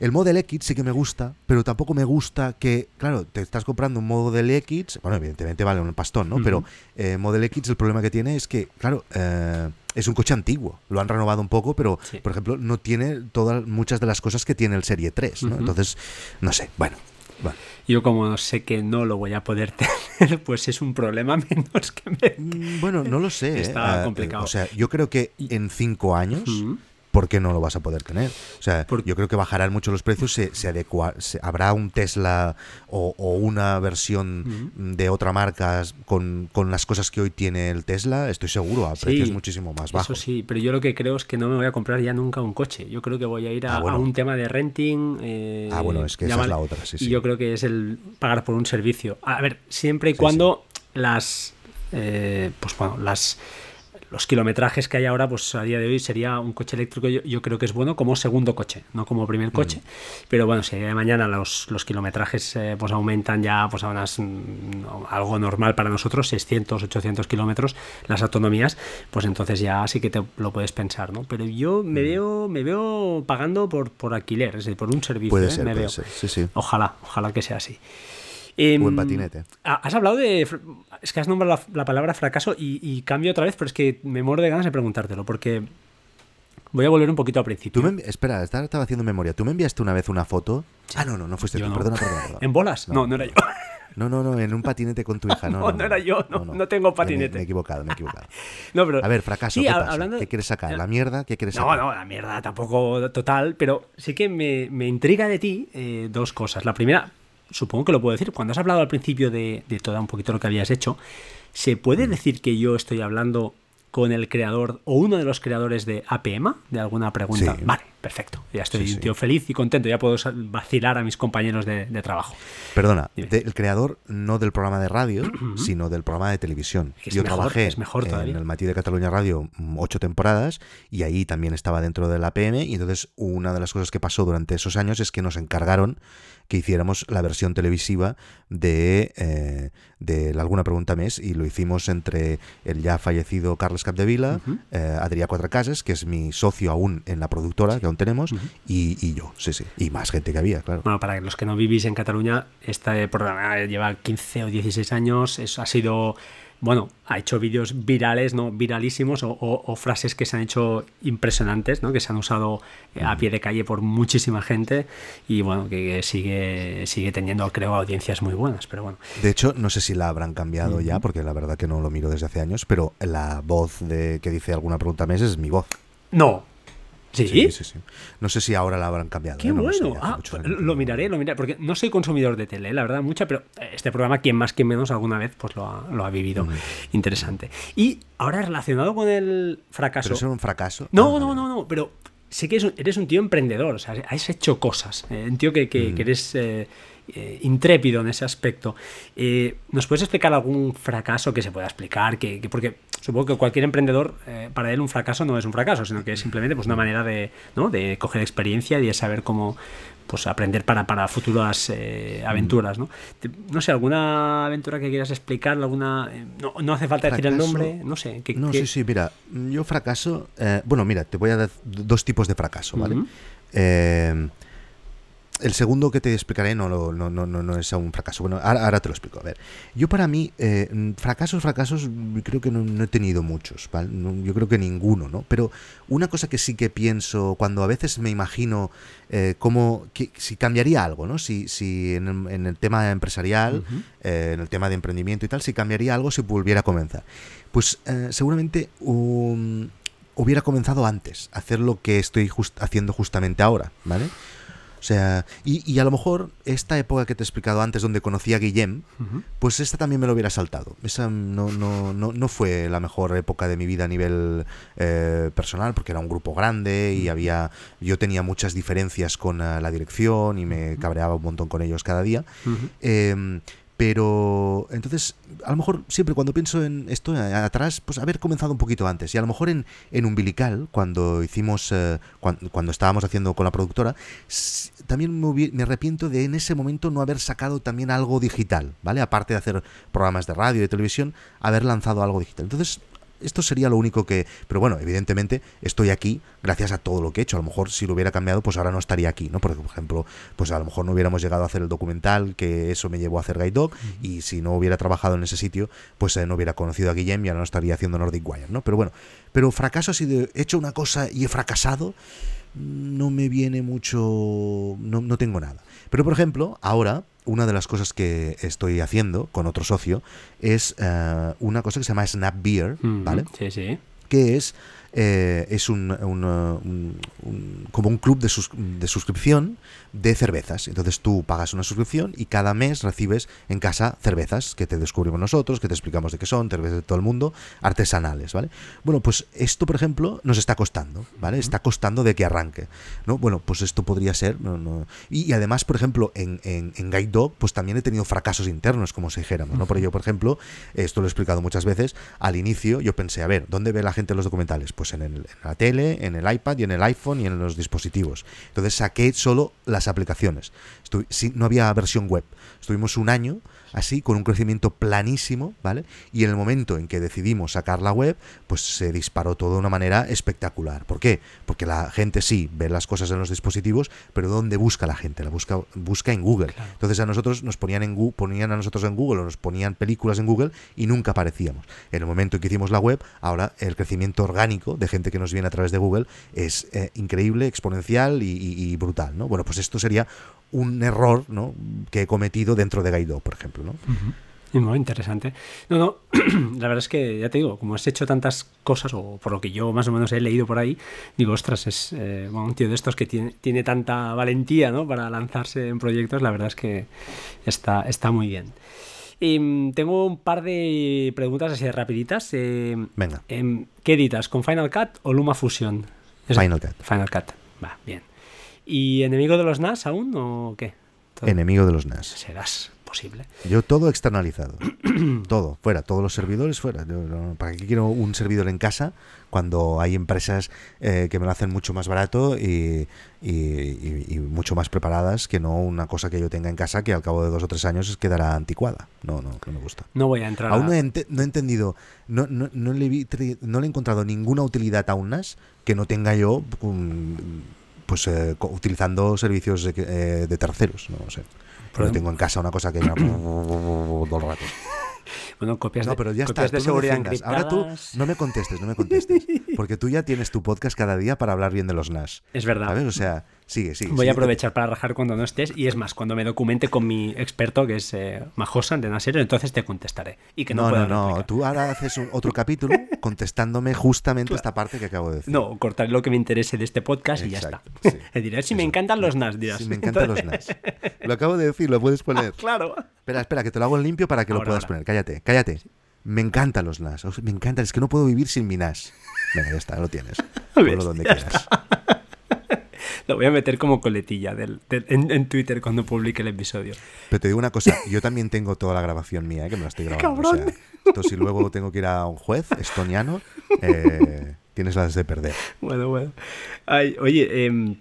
El Model X sí que me gusta, pero tampoco me gusta que, claro, te estás comprando un Model X, bueno, evidentemente vale un pastón, ¿no? Pero eh, Model X el problema que tiene es que, claro, eh, es un coche antiguo, lo han renovado un poco, pero, Sí. por ejemplo, no tiene todas muchas de las cosas que tiene el Serie 3, ¿no? Entonces, no sé, bueno, Yo como sé que no lo voy a poder tener, pues es un problema menos que me... Mm, Bueno, no lo sé. ¿eh? Está Ah, complicado. O sea, yo creo que en cinco años. ¿Por qué no lo vas a poder tener? O sea, Por- yo creo que bajarán mucho los precios, se, se adecua- se- habrá un Tesla o, o una versión de otra marca con, con las cosas que hoy tiene el Tesla, estoy seguro, a Sí, precios muchísimo más Eso bajos. sí, pero yo lo que creo es que no me voy a comprar ya nunca un coche. Yo creo que voy a ir a, Ah, bueno. a un tema de renting. eh, Ah, bueno, es que esa es la otra, sí, y sí. yo creo que es el pagar por un servicio. A ver, siempre y Sí, cuando las. eh, pues bueno, las. Los kilometrajes que hay ahora, pues a día de hoy sería un coche eléctrico, yo, yo creo que es bueno como segundo coche, no como primer coche. Pero bueno, si de mañana los, los kilometrajes eh, pues aumentan ya pues a unas, mm, algo normal para nosotros, 600, 800 kilómetros, las autonomías, pues entonces ya sí que te lo puedes pensar, ¿no? Pero yo me veo, me veo pagando por, por alquiler, es decir, por un servicio. Puede ¿eh? ser, me puede veo. ser, sí, sí. Ojalá, ojalá que sea así. Em, O en patinete. ha- Has hablado de. Es que has nombrado la, la palabra fracaso y, y cambio otra vez, pero es que me muero de ganas de preguntártelo, porque voy a volver un poquito al principio. Tú me envi- espera, estaba, haciendo memoria. ¿Tú me enviaste una vez una foto? Ah, no, no, no fuiste Yo tú. no. Perdona, perdona, perdona. ¿En bolas? No, no, era yo. No, no, no, en un patinete con tu hija. No, No, no era yo, no, no tengo patinete. Me, he equivocado, me he equivocado. No, pero, A ver, fracaso, Sí, ¿qué pasa? hablando- ¿Qué quieres sacar? ¿La mierda? ¿Qué quieres No, sacar? no, la mierda tampoco total, pero sí que me, me intriga de ti eh, dos cosas. La primera, supongo que lo puedo decir, cuando has hablado al principio de, de todo un poquito lo que habías hecho, ¿se puede Mm. decir que yo estoy hablando con el creador o uno de los creadores de APM? ¿De alguna pregunta? Sí. Vale, Sí, perfecto. Ya estoy un tío feliz y contento. Ya puedo vacilar a mis compañeros de, trabajo. Perdona, el creador no del programa de radio, sino del programa de televisión. Yo trabajé en el Matí de Cataluña Radio mm, ocho temporadas y ahí también estaba dentro de la PM. Y entonces, una de las cosas que pasó durante esos años es que nos encargaron que hiciéramos la versión televisiva de, eh, de Alguna Pregunta Mes y lo hicimos entre el ya fallecido Carles Capdevila, uh Adrià Cuatro Casas, que es mi socio aún en la productora que aún tenemos, y, yo, sí, sí, y más gente que había, claro. Bueno, para los que no vivís en Cataluña, este programa lleva 15 o 16 años, eso ha sido bueno, ha hecho vídeos virales, ¿no? Viralísimos o, frases que se han hecho impresionantes, ¿no? Que se han usado eh, a pie de calle por muchísima gente y bueno, que sigue, sigue teniendo, creo, audiencias muy buenas, pero bueno. De hecho, no sé si la habrán cambiado ya, porque la verdad que no lo miro desde hace años, pero la voz de que dice alguna pregunta mes es mi voz. No, ¿Sí? Sí, sí, No sé si ahora la habrán cambiado. Qué ¿eh? bueno. ah, lo miraré, lo miraré, porque no soy consumidor de tele, la verdad, mucha, pero este programa, quien más, quien menos, alguna vez pues lo ha, lo ha vivido. Mm. Interesante. Y ahora relacionado con el fracaso. ¿Pero eso un fracaso? No, ah, no, no, no, pero sé que eres un tío emprendedor, o sea, has hecho cosas. Eh, un tío que, que, mm. eres. Eh, intrépido en ese aspecto. ¿Nos puedes explicar algún fracaso que se pueda explicar? Que, porque supongo que cualquier emprendedor, eh, para él un fracaso no es un fracaso, sino que es simplemente pues, una manera de, ¿no? de coger experiencia y de saber cómo pues, aprender para, para futuras eh, aventuras. ¿no? no sé, ¿alguna aventura que quieras explicar? alguna eh, no, hace falta decir el nombre, no sé. no, sí, sí, mira, yo fracaso, bueno, mira, te voy a dar dos tipos de fracaso, ¿vale? El segundo que te explicaré no, no, no, no, es un fracaso. Bueno, ahora, te lo explico. A ver, yo para mí, eh, fracasos, fracasos, creo que no, he tenido muchos, ¿vale? yo creo que ninguno, ¿no? Pero una cosa que sí que pienso, cuando a veces me imagino eh, cómo, si cambiaría algo, ¿no? Si, si en, el, tema empresarial, eh, en el tema de emprendimiento y tal, si cambiaría algo si volviera a comenzar. Pues eh, seguramente hubiera comenzado antes, hacer lo que estoy haciendo justamente ahora, ¿vale? O sea, y, a lo mejor esta época que te he explicado antes, donde conocí a Guillem, pues esta también me lo hubiera saltado. Esa no, no, no, no fue la mejor época de mi vida a nivel eh, personal, porque era un grupo grande y había yo tenía muchas diferencias con eh, la dirección y me cabreaba un montón con ellos cada día. Pero entonces, a lo mejor siempre cuando pienso en esto atrás, pues haber comenzado un poquito antes. Y a lo mejor en, en Umbilical, cuando hicimos, eh, cuando, estábamos haciendo con la productora, también me, me, arrepiento de en ese momento no haber sacado también algo digital, ¿vale? Aparte de hacer programas de radio y de televisión, haber lanzado algo digital. Entonces, esto sería lo único que... Pero bueno, evidentemente estoy aquí gracias a todo lo que he hecho. A lo mejor si lo hubiera cambiado, pues ahora no estaría aquí, ¿no? Porque, por ejemplo, pues a lo mejor no hubiéramos llegado a hacer el documental, que eso me llevó a hacer Guide Dog, y si no hubiera trabajado en ese sitio, pues eh, no hubiera conocido a Guillem y ahora no estaría haciendo Nordic Wire, ¿no? Pero bueno, pero fracaso de he hecho una cosa y he fracasado, no me viene mucho... no, no tengo nada. Pero por ejemplo, ahora una de las cosas que estoy haciendo con otro socio es eh, una cosa que se llama Snap Beer, ¿vale? Sí, sí. Que es eh, es un, como un club de, de, suscripción de cervezas. Entonces tú pagas una suscripción y cada mes recibes en casa cervezas que te descubrimos nosotros, que te explicamos de qué son, cervezas de todo el mundo, artesanales, ¿vale? Bueno, pues esto, por ejemplo, nos está costando, ¿vale? Está costando de que arranque, ¿no? Bueno, pues esto podría ser, no, Y, además, por ejemplo, en, en, Guide Dog, pues también he tenido fracasos internos, como si dijéramos, ¿no? Por ello, por ejemplo, esto lo he explicado muchas veces, al inicio yo pensé, a ver, ¿dónde ve la gente los documentales? Pues en, la tele, en el iPad y en el iPhone y en los dispositivos. Entonces saqué solo las aplicaciones. no había versión web. Estuvimos un año así, con un crecimiento planísimo, ¿vale? Y en el momento en que decidimos sacar la web, pues se disparó todo de una manera espectacular. ¿Por qué? Porque la gente sí ve las cosas en los dispositivos, pero ¿dónde busca la gente? La busca, busca en Google. Entonces a nosotros nos ponían en Google, ponían a nosotros en Google o nos ponían películas en Google y nunca aparecíamos. En el momento en que hicimos la web, ahora el crecimiento orgánico de gente que nos viene a través de Google es eh, increíble, exponencial y, brutal, ¿no? Bueno, pues esto sería un error ¿no? que he cometido dentro de Gaido, por ejemplo. ¿no? Muy interesante. No, no, la verdad es que ya te digo, como has hecho tantas cosas, o por lo que yo más o menos he leído por ahí, digo, ostras, es eh, un tío de estos que tiene, tiene tanta valentía ¿no? para lanzarse en proyectos, la verdad es que está, está muy bien. Y, mm, tengo un par de preguntas así rapiditas. Eh, Venga. Em, ¿Qué editas, con Final Cut o Luma Fusion? Final Cut. Final Cut. Va, bien. ¿Y enemigo de los NAS aún o qué? Todo- Enemigo de los NAS. Serás posible. Yo todo externalizado. todo, fuera. Todos los servidores fuera. Yo no- ¿Para qué quiero un servidor en casa cuando hay empresas eh, que me lo hacen mucho más barato y, y- y- y mucho más preparadas que no una cosa que yo tenga en casa que al cabo de dos o tres años quedará anticuada? No, no, no me gusta. No voy a entrar Aún a... no he, ente- no he entendido, no, no, no le vi no le he encontrado ninguna utilidad a un NAS que no tenga yo pues eh, utilizando servicios de, eh, de terceros. No sé. Pero- tengo en casa una cosa que todo el rato. Bueno, copias No, de, pero ya está. copias de tú no seguridad. Ahora tú no me contestes, no me contestes. Porque tú ya tienes tu podcast cada día para hablar bien de los NAS. Es verdad. ¿Sabes? O sea, sigue, sigue. Voy sigue. a aprovechar para rajar cuando no estés y es más, cuando me documente con mi experto que es eh, Majosan de Nasero, entonces te contestaré. Y que no, No, pueda no, no. Tú ahora haces un- otro capítulo contestándome justamente esta parte que acabo de decir. No, cortaré lo que me interese de este podcast y ya está. sí. Diré si me encantan los NAS, dirás. Me encantan los NAS. Lo acabo de decir, lo puedes poner. Claro. Espera, espera, que te lo hago en limpio para que lo puedas ahora. poner. Cállate, cállate. Me encantan los NAS. me encantan. Es que no puedo vivir sin mi NAS. Venga, ya está, lo tienes. Ponlo donde quieras. Lo voy a meter como coletilla del, del- en, en Twitter cuando publique el episodio. Pero te digo una cosa, yo también tengo toda la grabación mía, ¿eh? que me la estoy grabando. Cabrón. O sea, esto si luego tengo que ir a un juez estoniano, eh, tienes las de perder. Bueno, bueno. Ay, oye, em,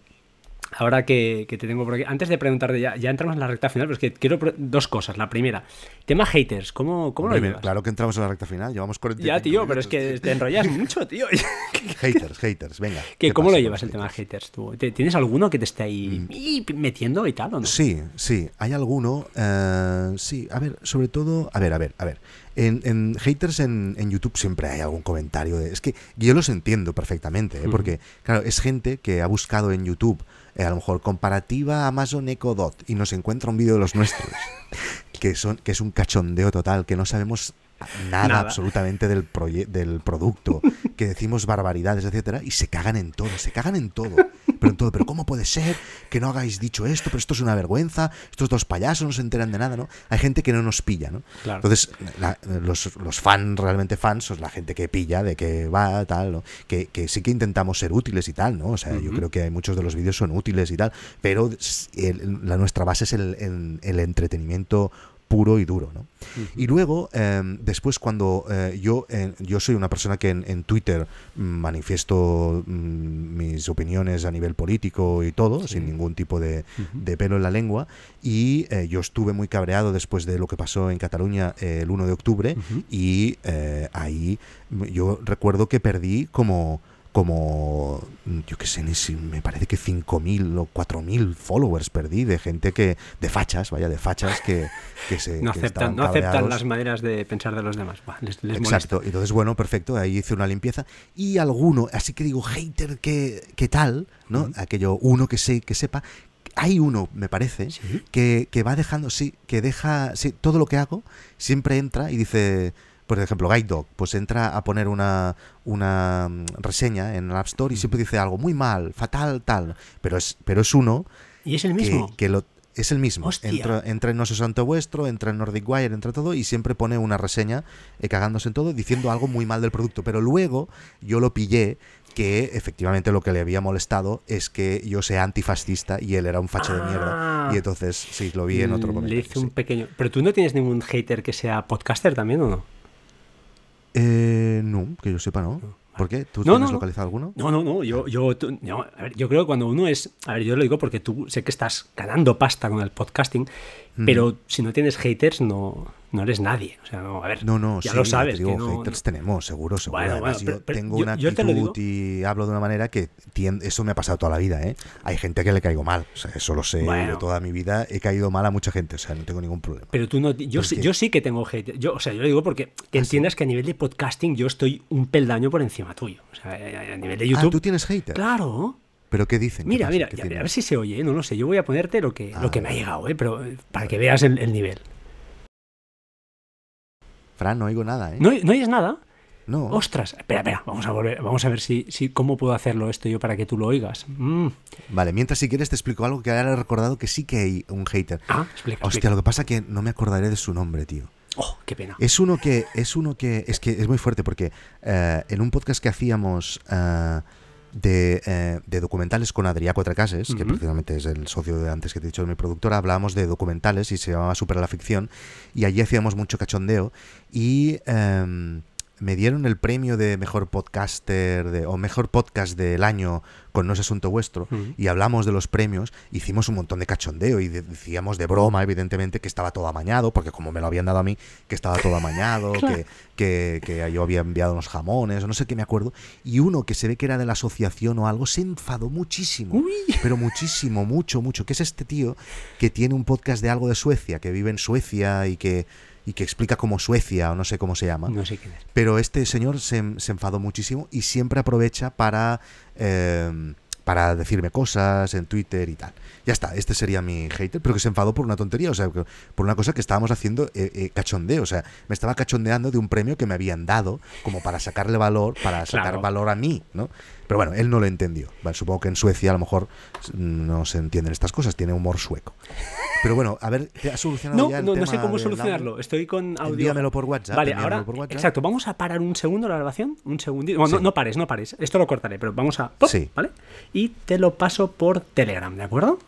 ahora que, que te tengo por aquí, antes de preguntarte, ya, ya entramos en la recta final, pero es que quiero dos cosas. La primera, tema haters, ¿cómo, cómo Hombre, lo llevas? claro que entramos en la recta final, llevamos 40 Ya, tío, pero es que te enrollas mucho, tío. Haters, haters, venga. ¿Qué, ¿qué ¿Cómo pasa lo llevas el tema de haters? haters tú? ¿Te- ¿Tienes alguno que te esté ahí y metiendo y tal o no? Sí, sí, hay alguno. eh, sí, a ver, sobre todo. A ver, a ver, a ver. En, en haters en, en YouTube siempre hay algún comentario. De, es que yo los entiendo perfectamente, ¿eh? Porque, claro, es gente que ha buscado en YouTube, eh, a lo mejor, comparativa Amazon Echo Dot y nos encuentra un vídeo de los nuestros, que, son, que es un cachondeo total, que no sabemos nada, Nada. absolutamente del, del producto, que decimos barbaridades, etcétera, y se cagan en todo, se cagan en todo. Pero en todo, pero ¿cómo puede ser que no hagáis dicho esto? Pero esto es una vergüenza, estos dos payasos no se enteran de nada, ¿no? Hay gente que no nos pilla, ¿no? Claro. Entonces, la- los, los fans, realmente fans, son la gente que pilla, de que va, tal, ¿no? Que, que sí que intentamos ser útiles y tal, ¿no? O sea, yo creo que muchos de los vídeos son útiles y tal, pero el- la, nuestra base es el, el- el entretenimiento puro y duro, ¿no? Y luego, eh, después cuando eh, yo, eh, yo soy una persona que en, en Twitter manifiesto mm, mis opiniones a nivel político y todo, sin ningún tipo de, de pelo en la lengua, y eh, yo estuve muy cabreado después de lo que pasó en Cataluña eh, el 1 de octubre, y eh, ahí yo recuerdo que perdí como como mm, yo qué sé, ni si me parece que 5.000 o 4.000 followers perdí de gente que de fachas, vaya, de fachas que, que se no que aceptan, no aceptan las maneras de pensar de los demás. Les, les molesta. Exacto, entonces bueno, perfecto, ahí hice una limpieza y alguno, así que digo, hater, ¿qué, qué tal? ¿No? Aquello, uno que sé, que sepa, hay uno, me parece, Sí. que, que va dejando, sí, que deja, sí, todo lo que hago, siempre entra y dice, por ejemplo, Guide Dog, pues entra a poner una, una mm, reseña en el App Store y siempre dice algo muy mal, fatal, tal, pero es, pero es uno Y es el mismo. que lo es el mismo. Hostia. Entra, entra en No sé santo vuestro, entra en Nordic Wire, entra todo y siempre pone una reseña eh, cagándose en todo, diciendo algo muy mal del producto. Pero luego yo lo pillé que efectivamente lo que le había molestado es que yo sea antifascista y él era un facho de mierda. Ah. Y entonces sí, lo vi en otro momento. Le hice un pequeño. Pero tú no tienes ningún hater que sea podcaster también o no? Eh, no, que yo sepa, ¿no. ¿Por qué? ¿Tú No, tienes no, no. localizado alguno? No, no, no. Yo, yo, tú- no, a ver, yo creo que cuando uno es. A ver, yo lo digo porque tú sé que estás ganando pasta con el podcasting, pero si no tienes haters, no, no eres nadie. O sea, no, a ver. No, no, ya sí, lo sabes. te digo, que no- haters tenemos, seguro, seguro. Bueno, Además, bueno, yo pero- pero tengo yo- una yo te actitud y hablo de una manera que tien- eso me ha pasado toda la vida, ¿eh? Hay gente que le caigo mal, o sea, eso lo sé, Bueno. yo toda mi vida he caído mal a mucha gente, o sea, no tengo ningún problema. Pero tú no. Yo, sí, yo sí que tengo haters. Yo, o sea, yo lo digo porque que entiendas que a nivel de podcasting yo estoy un peldaño por encima tuyo. O sea, a nivel de Ah, YouTube. tú tienes haters. Claro. ¿Pero qué dicen? ¿Qué Mira, mira, a ver si se oye, ¿eh? no lo sé. Yo voy a ponerte lo que, Ah, lo que me ha llegado, ¿eh? pero para que veas el, el nivel. Fran, no oigo nada, ¿eh? ¿No, ¿No oyes nada? No. Ostras, espera, espera, vamos a volver, vamos a ver si, si cómo puedo hacerlo esto yo para que tú lo oigas. Mm. Vale, mientras si quieres te explico algo que ahora he recordado que sí que hay un hater. Ah, explica, Hostia, explica. lo que pasa que no me acordaré de su nombre, tío. Oh, qué pena. Es uno que, es uno que, es que es muy fuerte porque eh, en un podcast que hacíamos, eh, de, eh, de documentales con Adrià Cuatrecases, que Ujú. precisamente es el socio de antes que te he dicho de mi productora, hablábamos de documentales y se llamaba Super la Ficción, y allí hacíamos mucho cachondeo, y em, me dieron el premio de mejor podcaster de, o mejor podcast del año con No es Asunto Vuestro, y hablamos de los premios, hicimos un montón de cachondeo y de- decíamos de broma, evidentemente, que estaba todo amañado, porque como me lo habían dado a mí, que estaba todo amañado, que, que, que yo había enviado unos jamones, o no sé qué me acuerdo, y uno que se ve que era de la asociación o algo, se enfadó muchísimo, pero muchísimo, mucho, mucho, que es este tío que tiene un podcast de algo de Suecia, que vive en Suecia y que, y que explica como Suecia, o no sé cómo se llama. No sé quién es. Pero este señor se, se enfadó muchísimo y siempre aprovecha para, eh, para decirme cosas en Twitter y tal. Ya está, este sería mi hater, pero que se enfadó por una tontería, o sea, por una cosa que estábamos haciendo eh, eh, cachondeo. O sea, me estaba cachondeando de un premio que me habían dado como para sacarle valor, para sacar Claro. valor a mí, ¿no? Pero bueno, él no lo entendió. Supongo que en Suecia a lo mejor no se entienden estas cosas, tiene humor sueco. Pero bueno, a ver, ¿te has solucionado No, ya el no, no sé cómo solucionarlo. Estoy con audio. Envíamelo por WhatsApp, Vale, ahora. por WhatsApp. Exacto, vamos a parar un segundo la grabación. Un segundito. Bueno, Sí. no, no pares, no pares. Esto lo cortaré, pero vamos a. ¡pop! Sí. ¿Vale? Y te lo paso por Telegram, ¿de acuerdo?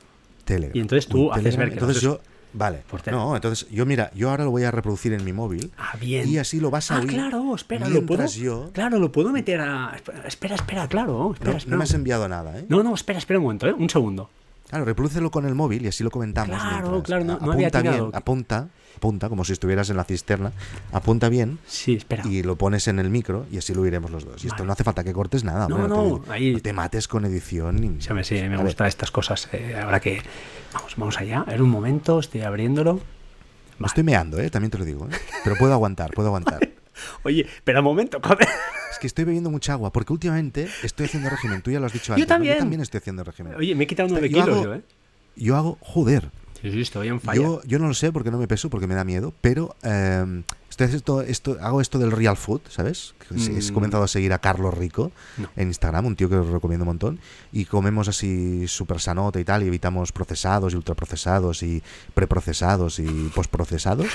Telegram. Y entonces tú haces Telegram. ver que Entonces nosotros- yo. Vale. No, entonces yo, mira, yo ahora lo voy a reproducir en mi móvil. Ah, bien. Y así lo vas a ah, oír. claro, espera, lo puedo. yo. Claro, lo puedo meter a. Espera, espera, claro. Espera, No, espera. no me has enviado nada, ¿eh? no, no, espera, espera un momento, ¿eh? Un segundo. Claro, reprodúcelo con el móvil y así lo comentamos. Claro, mientras. claro, no- no apunta había bien, apunta, apunta, como si estuvieras en la cisterna. Apunta bien Sí, espera. y lo pones en el micro y así lo oiremos los dos. Y esto no hace falta que cortes nada. No, hombre, no, te, ahí- no te mates con edición. Sí, sí, me gustan estas cosas. eh, ahora que. Vamos, vamos allá. A ver un momento, estoy abriéndolo. Me estoy meando, ¿eh? También te lo digo. ¿eh? Pero puedo aguantar, puedo aguantar. Oye, espera un momento, joder. Es que estoy bebiendo mucha agua, porque últimamente estoy haciendo régimen. Tú ya lo has dicho Yo antes. ¿no? también. Yo también estoy haciendo régimen. Oye, me he quitado nueve kilos hago- yo, ¿eh? Yo hago, joder, Sí, sí, estoy en falla. yo, yo no lo sé porque no me peso, porque me da miedo, pero eh, estoy haciendo esto, hago esto del real food, ¿sabes? He Mm. comenzado a seguir a Carlos Rico No. en Instagram, un tío que os recomiendo un montón, y comemos así súper sanote y tal, y evitamos procesados y ultraprocesados y preprocesados y postprocesados.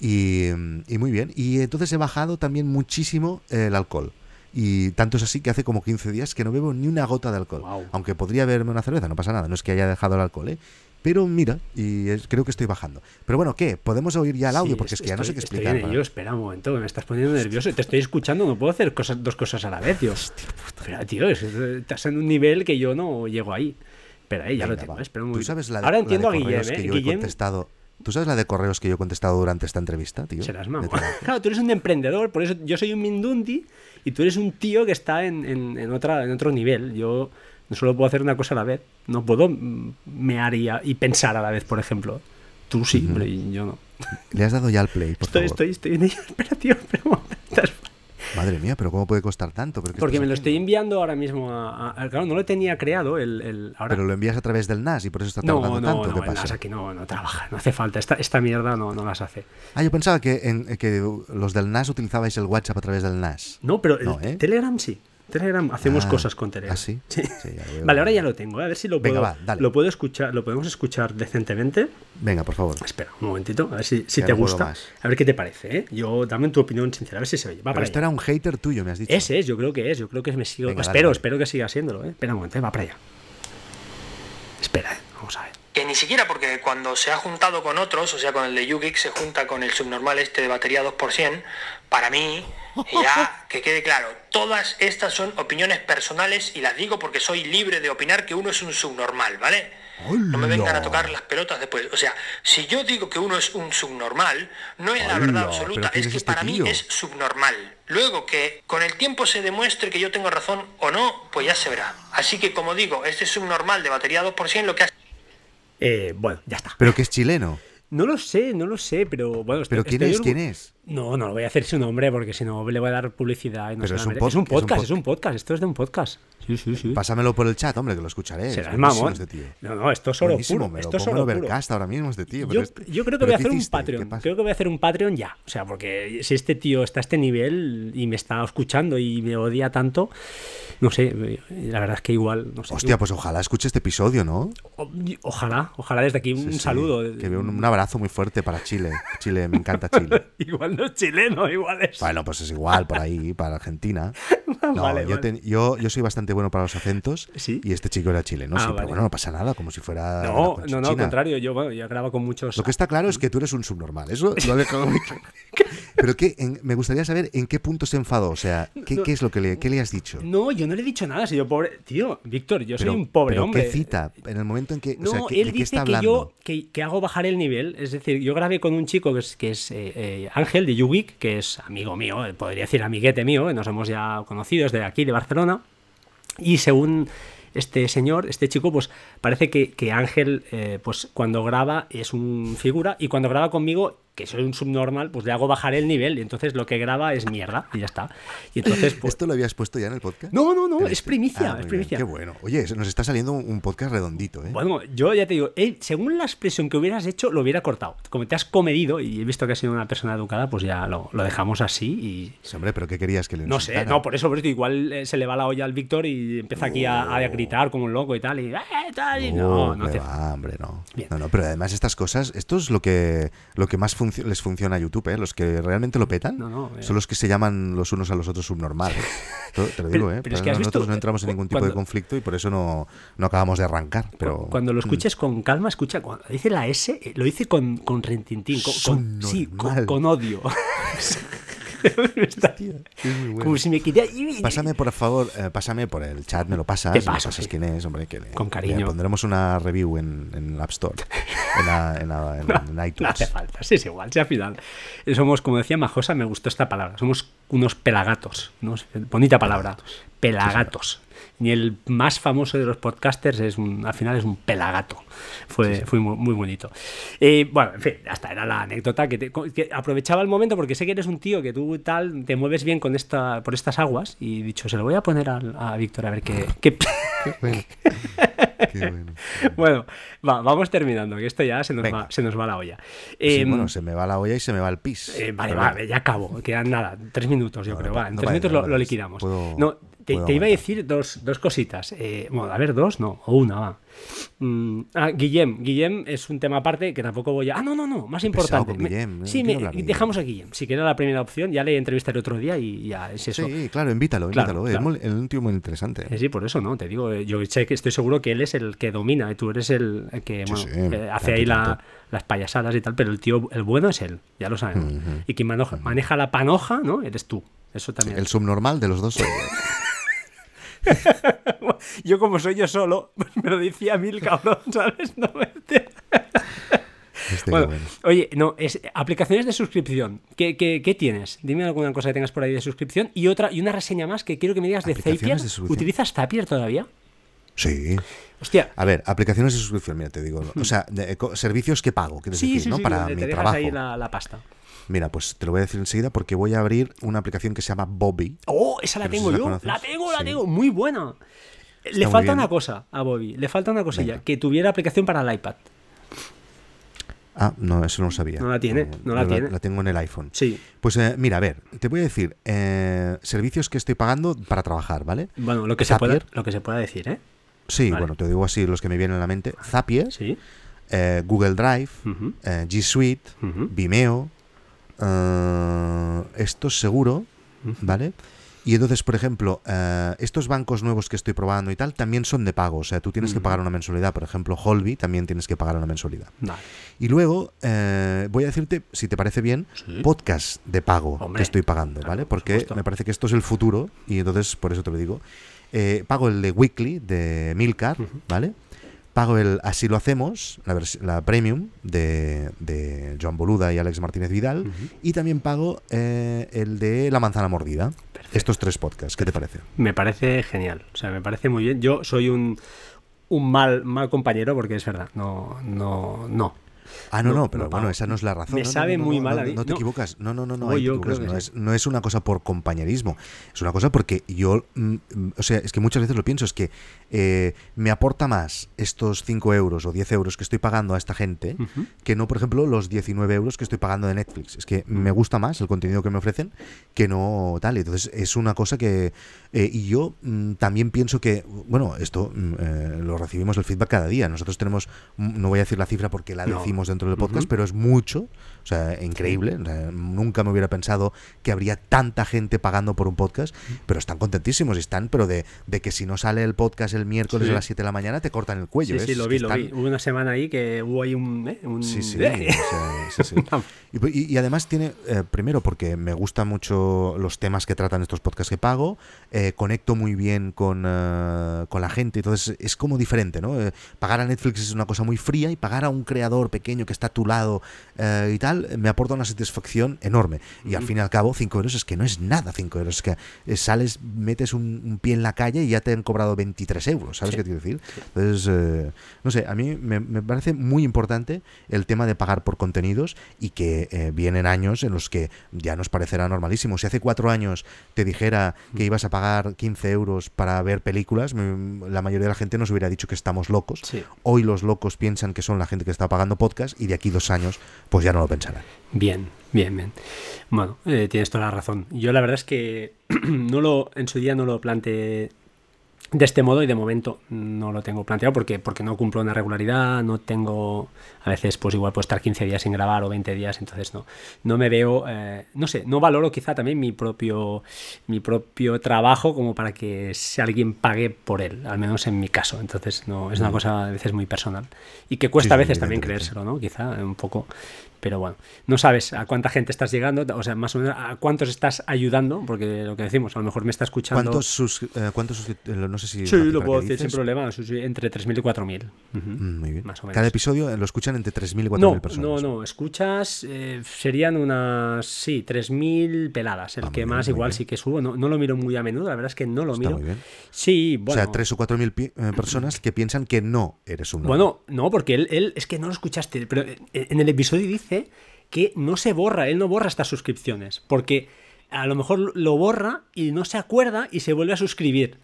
Y, y muy bien. Y entonces he bajado también muchísimo el alcohol. Y tanto es así que hace como 15 días que no bebo ni una gota de alcohol. Aunque podría beberme una cerveza, no pasa nada. No es que haya dejado el alcohol, ¿eh? Pero mira, y es- creo que estoy bajando. Pero bueno, ¿qué? ¿Podemos oír ya el audio? Sí, Porque es que ya no sé qué estoy- explicar. Estoy en ello, espera un momento, me estás poniendo nervioso te estoy escuchando, no puedo hacer cosas, dos cosas a la vez, tío. Espera, tío, es- estás en un nivel que yo no llego ahí. Espera, eh, ya lo Venga, tengo, va. eh, espera un ¿Tú sabes la de, Ahora la de entiendo a Guillem, ¿eh? que yo he Guillem, contestado? ¿Tú sabes la de correos que yo he contestado durante esta entrevista, tío? serás trabajo. Claro, tú eres un emprendedor, por eso yo soy un Mindundi y tú eres un tío que está en, en- en otra, en otro nivel. Yo solo puedo hacer una cosa a la vez, no puedo mm, mear y, pensar a la vez, por ejemplo. Tú sí, yo no. Le has dado ya al play, por Estoy, favor. estoy, estoy en ello. Espera, tío, espera. Madre mía, pero ¿cómo puede costar tanto? ¿Pero qué Porque me lo estoy enviando ahora mismo a, a- Claro, no lo tenía creado el... el- ahora... Pero lo envías a través del NAS y por eso está no, tardando no, tanto. no, ¿Qué el pasa? NAS aquí no, no trabaja, no hace falta. Esta, esta mierda no, no las hace. Ah, yo pensaba que, en, que los del NAS utilizabais el WhatsApp a través del NAS. No, pero el No, ¿eh? Telegram sí. Telegram hacemos Ah, cosas con Telegram. ¿ah, sí? Vale, ahora ya lo tengo. ¿eh? A ver si lo Venga, puedo, va, dale. lo puedo escuchar, lo podemos escuchar decentemente. Venga, por favor. Espera, un momentito, a ver si, te gusta. más. A ver qué te parece, ¿eh? Yo, dame tu opinión sincera, a ver si se oye. Va Pero allá. era un hater tuyo, me has dicho. Ese es, yo creo que es, yo creo que me sigo. Venga, espero, dale. espero que siga siéndolo, ¿eh? Espera un momento, ¿eh? va para allá. Espera, ¿eh? vamos a ver. Que ni siquiera porque cuando se ha juntado con otros, o sea, con el de Yugik, se junta con el subnormal este de batería 2%, para mí, ya que quede claro, todas estas son opiniones personales y las digo porque soy libre de opinar que uno es un subnormal, ¿vale? No me vengan a tocar las pelotas después. O sea, si yo digo que uno es un subnormal, no es la verdad ¿Pero absoluta, es que este para mí es subnormal. Luego que con el tiempo se demuestre que yo tengo razón o no, pues ya se verá. Así que como digo, este subnormal de batería 2% lo que hace Eh, bueno, ya está. Pero que es chileno. No lo sé, no lo sé, pero bueno. ¿Pero estoy- quién estoy es? ¿Quién es? No, no lo voy a hacer su nombre porque si no le voy a dar publicidad. Y no Pero es un es un podcast, pod- es un podcast. Esto es de un podcast. Sí, sí, sí. Pásamelo por el chat, hombre, que lo escucharé. Serás mamón. este tío. No, no, esto es oro puro. me lo Esto es oro puro. Overcast ahora mismo este tío. Yo, este- creo que ¿pero voy a hacer un Patreon. Creo que voy a hacer un Patreon ya. O sea, porque si este tío está a este nivel y me está escuchando y me odia tanto, no sé, la verdad es que igual, no sé. Hostia, pues ojalá escuche este episodio, ¿no? O- Ojalá, ojalá desde aquí un Sí, sí. saludo. Que veo un, un abrazo muy fuerte para Chile. Chile, me encanta Chile. Igual no es chileno, igual es. Bueno, pues es igual por ahí, para Argentina. No, Vale, yo, vale. ten- yo, yo soy bastante bueno para los acentos ¿Sí? y este chico era chileno, Ah, sí, vale. pero bueno, no pasa nada, como si fuera. No, no, no, al contrario. Yo, bueno, yo grabo con muchos. Lo que está claro es que tú eres un subnormal, eso lo he dejado muy claro. Pero que, en- me gustaría saber en qué punto se enfadó, o sea, ¿qué, No. qué es lo que le, qué le has dicho? No, yo no le he dicho nada. Si yo, pobre. Tío, Víctor, yo pero, soy un pobre pero hombre. ¿Qué cita? En el momento en que. o No, sea, ¿qué- él ¿de qué dice está que yo que, que hago bajar el nivel. Es decir, yo grabé con un chico que es, que es eh, eh, Ángel de YouGeek, que es amigo mío, eh, podría decir amiguete mío, nos hemos ya conocido desde aquí, de Barcelona. Y según este señor, este chico, pues parece que, que Ángel, eh, pues cuando graba es un figura y cuando graba conmigo, que soy un subnormal, pues le hago bajar el nivel y entonces lo que graba es mierda y ya está. Y entonces, pues... ¿Esto lo habías puesto ya en el podcast? No, no, no, ¿El es primicia, Ah, es bien, primicia. Qué bueno. Oye, nos está saliendo un podcast redondito, ¿eh? Bueno, yo ya te digo, eh, según la expresión que hubieras hecho, lo hubiera cortado. Como te has comedido y he visto que has sido una persona educada, pues ya lo, lo dejamos así y... Sí, hombre, pero ¿qué querías que le No sé, no, por eso, por eso, igual eh, se le va la olla al Víctor y empieza aquí a, a gritar como un loco y tal, y... "Eh, tal", y no, no que hace va, hombre, no. Bien. No, no, pero además estas cosas, esto es lo que, lo que más funcio- les funciona a YouTube, ¿eh? Los que realmente lo petan No, no, eh. son los que se llaman los unos a los otros subnormales. Te lo digo, Pero- ¿eh? pero es que has nosotros visto, no entramos en ningún tipo de conflicto y por eso no, no acabamos de arrancar. Pero mm. Cuando lo escuches con calma, escucha, cuando dice la S, eh, lo dice con, con rentintín, con, con- sí, con, con odio. Me está- es muy bueno. Como si me quería... Pásame, por favor, eh, pásame por el chat, me lo pasas, Te me paso, pasas sí. quién es, hombre, que le, Con le cariño. pondremos una review en, en App Store, en, la- en la- en- en No iTunes. hace falta, sí, es igual, si al final. Somos, como decía Majosa, me gustó esta palabra, somos unos pelagatos, ¿no? bonita palabra, pelagatos. Ni el más famoso de los podcasters es un, al final es un pelagato. Fue, fue muy, muy bonito. Eh, bueno, en fin, hasta era la anécdota que, te- que aprovechaba el momento porque sé que eres un tío que tú tal te mueves bien con esta, por estas aguas y dicho, se lo voy a poner al- a, Víctor a ver qué. qué- Bueno. Qué bueno. bueno, va, vamos terminando, que esto ya se nos, va, se nos va la olla. Sí, Em, bueno, se me va la olla y se me va el pis. Eh, vale, vale, ya acabo. Quedan nada, tres minutos, yo creo. Va, en no tres vale, minutos no lo, lo liquidamos. Puedo- no, te, te iba a decir dos, dos cositas. Eh, bueno, a ver, dos, no, o una, va. Mm, ah, Guillem. Guillem es un tema aparte que tampoco voy a. Ah, no, no, no, más importante. Me- Guillem, sí, quiero me- hablar de dejamos a Guillem. Si quiere la primera opción, ya le entrevistaré otro día y ya es eso. Sí, claro, invítalo, Claro, invítalo. claro. Es tío muy interesante. Eh, Sí, por eso, ¿no? Te digo, eh, yo que estoy seguro que él es el que domina y tú eres el el que Sí, bueno, sí, eh, hace ahí la- las payasadas y tal, pero el tío, el bueno es él, ya lo sabemos. Ujú. Y quien manoja- maneja la panoja, ¿no? Eres tú. Eso también. El subnormal de los dos soy yo. Como soy yo solo, pues me lo decía mil cabrón, ¿sabes? No me- Este, Bueno, bueno. oye, no, es aplicaciones de suscripción. ¿Qué, qué, qué tienes? Dime alguna cosa que tengas por ahí de suscripción y otra y una reseña más que quiero que me digas de Zapier. de. ¿Utilizas Zapier todavía? Sí. Hostia. A ver, aplicaciones de suscripción, mira, te digo. O sea, de- co- servicios que pago, quieres Sí, decir, sí, ¿no? sí, Para mi trabajo. ahí la, la pasta. Mira, pues te lo voy a decir enseguida porque voy a abrir una aplicación que se llama Bobby. Oh, esa la tengo si yo. La tengo, la Sí. tengo. Muy buena. Le muy falta bien. una cosa a Bobby. Le falta una cosilla. Venga. Que tuviera aplicación para el iPad. Ah, no, eso no lo sabía. No la tiene, no la tiene. La tengo en el iPhone. Sí. Pues eh, mira, a ver, te voy a decir eh, servicios que estoy pagando para trabajar, ¿vale? Bueno, lo que, se pueda, lo que se pueda decir, ¿eh? Sí, Vale. bueno, te digo así los que me vienen a la mente. Zapier, Sí. eh, Google Drive, eh, G Suite, Vimeo, eh, esto seguro, ujú. ¿vale? Y entonces, por ejemplo, eh, estos bancos nuevos que estoy probando y tal también son de pago. O sea, tú tienes que pagar una mensualidad. Por ejemplo, Holby también tienes que pagar una mensualidad. Vale. Y luego eh, voy a decirte, si te parece bien, Sí. podcast de pago Hombre, que estoy pagando, claro, ¿vale? por Porque me parece que esto es el futuro y entonces por eso te lo digo. Eh, pago el de Weekly de Milcar. ¿vale? Pago el Así lo hacemos, la, la premium de, de Joan Boluda y Alex Martínez Vidal. Y también pago eh, el de La manzana mordida. Perfecto. Estos tres podcasts, ¿qué te parece? Me parece genial. O sea, me parece muy bien. Yo soy un, un mal, mal compañero porque es verdad. No, no, no. Ah, no, No, no, pero no bueno, esa no es la razón. Me sabe muy mal no, a mí. No te equivocas. No, no, no, no. Yo creo que No, es, no es una cosa por compañerismo. Es una cosa porque yo. mm, o sea, es que muchas veces lo pienso. Es que eh, me aporta más estos 5 euros o 10 euros que estoy pagando a esta gente que no, por ejemplo, los 19 euros que estoy pagando de Netflix. Es que me gusta más el contenido que me ofrecen que no tal. Entonces, es una cosa que. eh, y yo mm, también pienso que. Bueno, esto mm, eh, lo recibimos el feedback cada día. Nosotros tenemos. No voy a decir la cifra porque la decimos dentro del podcast, pero es mucho, o sea, increíble. nunca me hubiera pensado que habría tanta gente pagando por un podcast, pero están contentísimos y están, pero de, de que si no sale el podcast el miércoles a las 7 de la mañana te cortan el cuello. Sí, sí, lo vi, lo vi. Hubo una semana ahí que hubo ahí un... ¿eh? Sí, sí, sí, y, además tiene, eh, primero porque me gustan mucho los temas que tratan estos podcasts que pago, eh, conecto muy bien con, con la gente, entonces es como diferente, ¿no? pagar a Netflix es una cosa muy fría y pagar a un creador pequeño que está a tu lado y tal, me aporta una satisfacción enorme. Y al fin y al cabo, 5 euros es que no es nada 5 euros, es que sales, metes un, pie en la calle y ya te han cobrado 23 euros, ¿sabes qué quiero decir? Entonces, eh, no sé, a mí me, parece muy importante el tema de pagar por contenidos y que eh, vienen años en los que ya nos parecerá normalísimo. Si hace cuatro años te dijera que ibas a pagar 15 euros para ver películas, la mayoría de la gente nos hubiera dicho que estamos locos. Hoy los locos piensan que son la gente que está pagando podcast y de aquí dos años pues ya no lo pensarán. Bien, bien, bien. Bueno, eh, tienes toda la razón. Yo la verdad es que no lo, en su día no lo planteé de este modo y de momento no lo tengo planteado porque, porque no cumplo una regularidad, no tengo, a veces pues igual puedo estar 15 días sin grabar o 20 días, entonces no, no me veo, eh, no sé, no valoro quizá también mi propio, mi propio trabajo como para que si alguien pague por él, al menos en mi caso, entonces no, es una mm. cosa a veces muy personal y que cuesta a veces también creérselo, ¿no? Quizá un poco, pero bueno, no sabes a cuánta gente estás llegando, o sea, más o menos a cuántos estás ayudando, porque lo que decimos, a lo mejor me está escuchando. ¿Cuántos, sus, eh, cuántos eh, no sé si. Sí, lo puedo decir sin problema, entre 3.000 y 4.000. Mm, muy bien. Más o menos. Cada episodio lo escuchan entre 3.000 y 4.000 personas. No, no, escuchas, eh, serían unas, sí, 3.000 peladas. El ah, que más igual sí que subo, no, no, lo miro muy a menudo, la verdad es que no lo miro. Muy bien. Sí, bueno. O sea, 3 o 4.000 personas que piensan que no eres un. Bueno, no, porque él, él es que no lo escuchaste, pero en el episodio dice que no se borra, él no borra estas suscripciones, porque a lo mejor lo borra y no se acuerda y se vuelve a suscribir.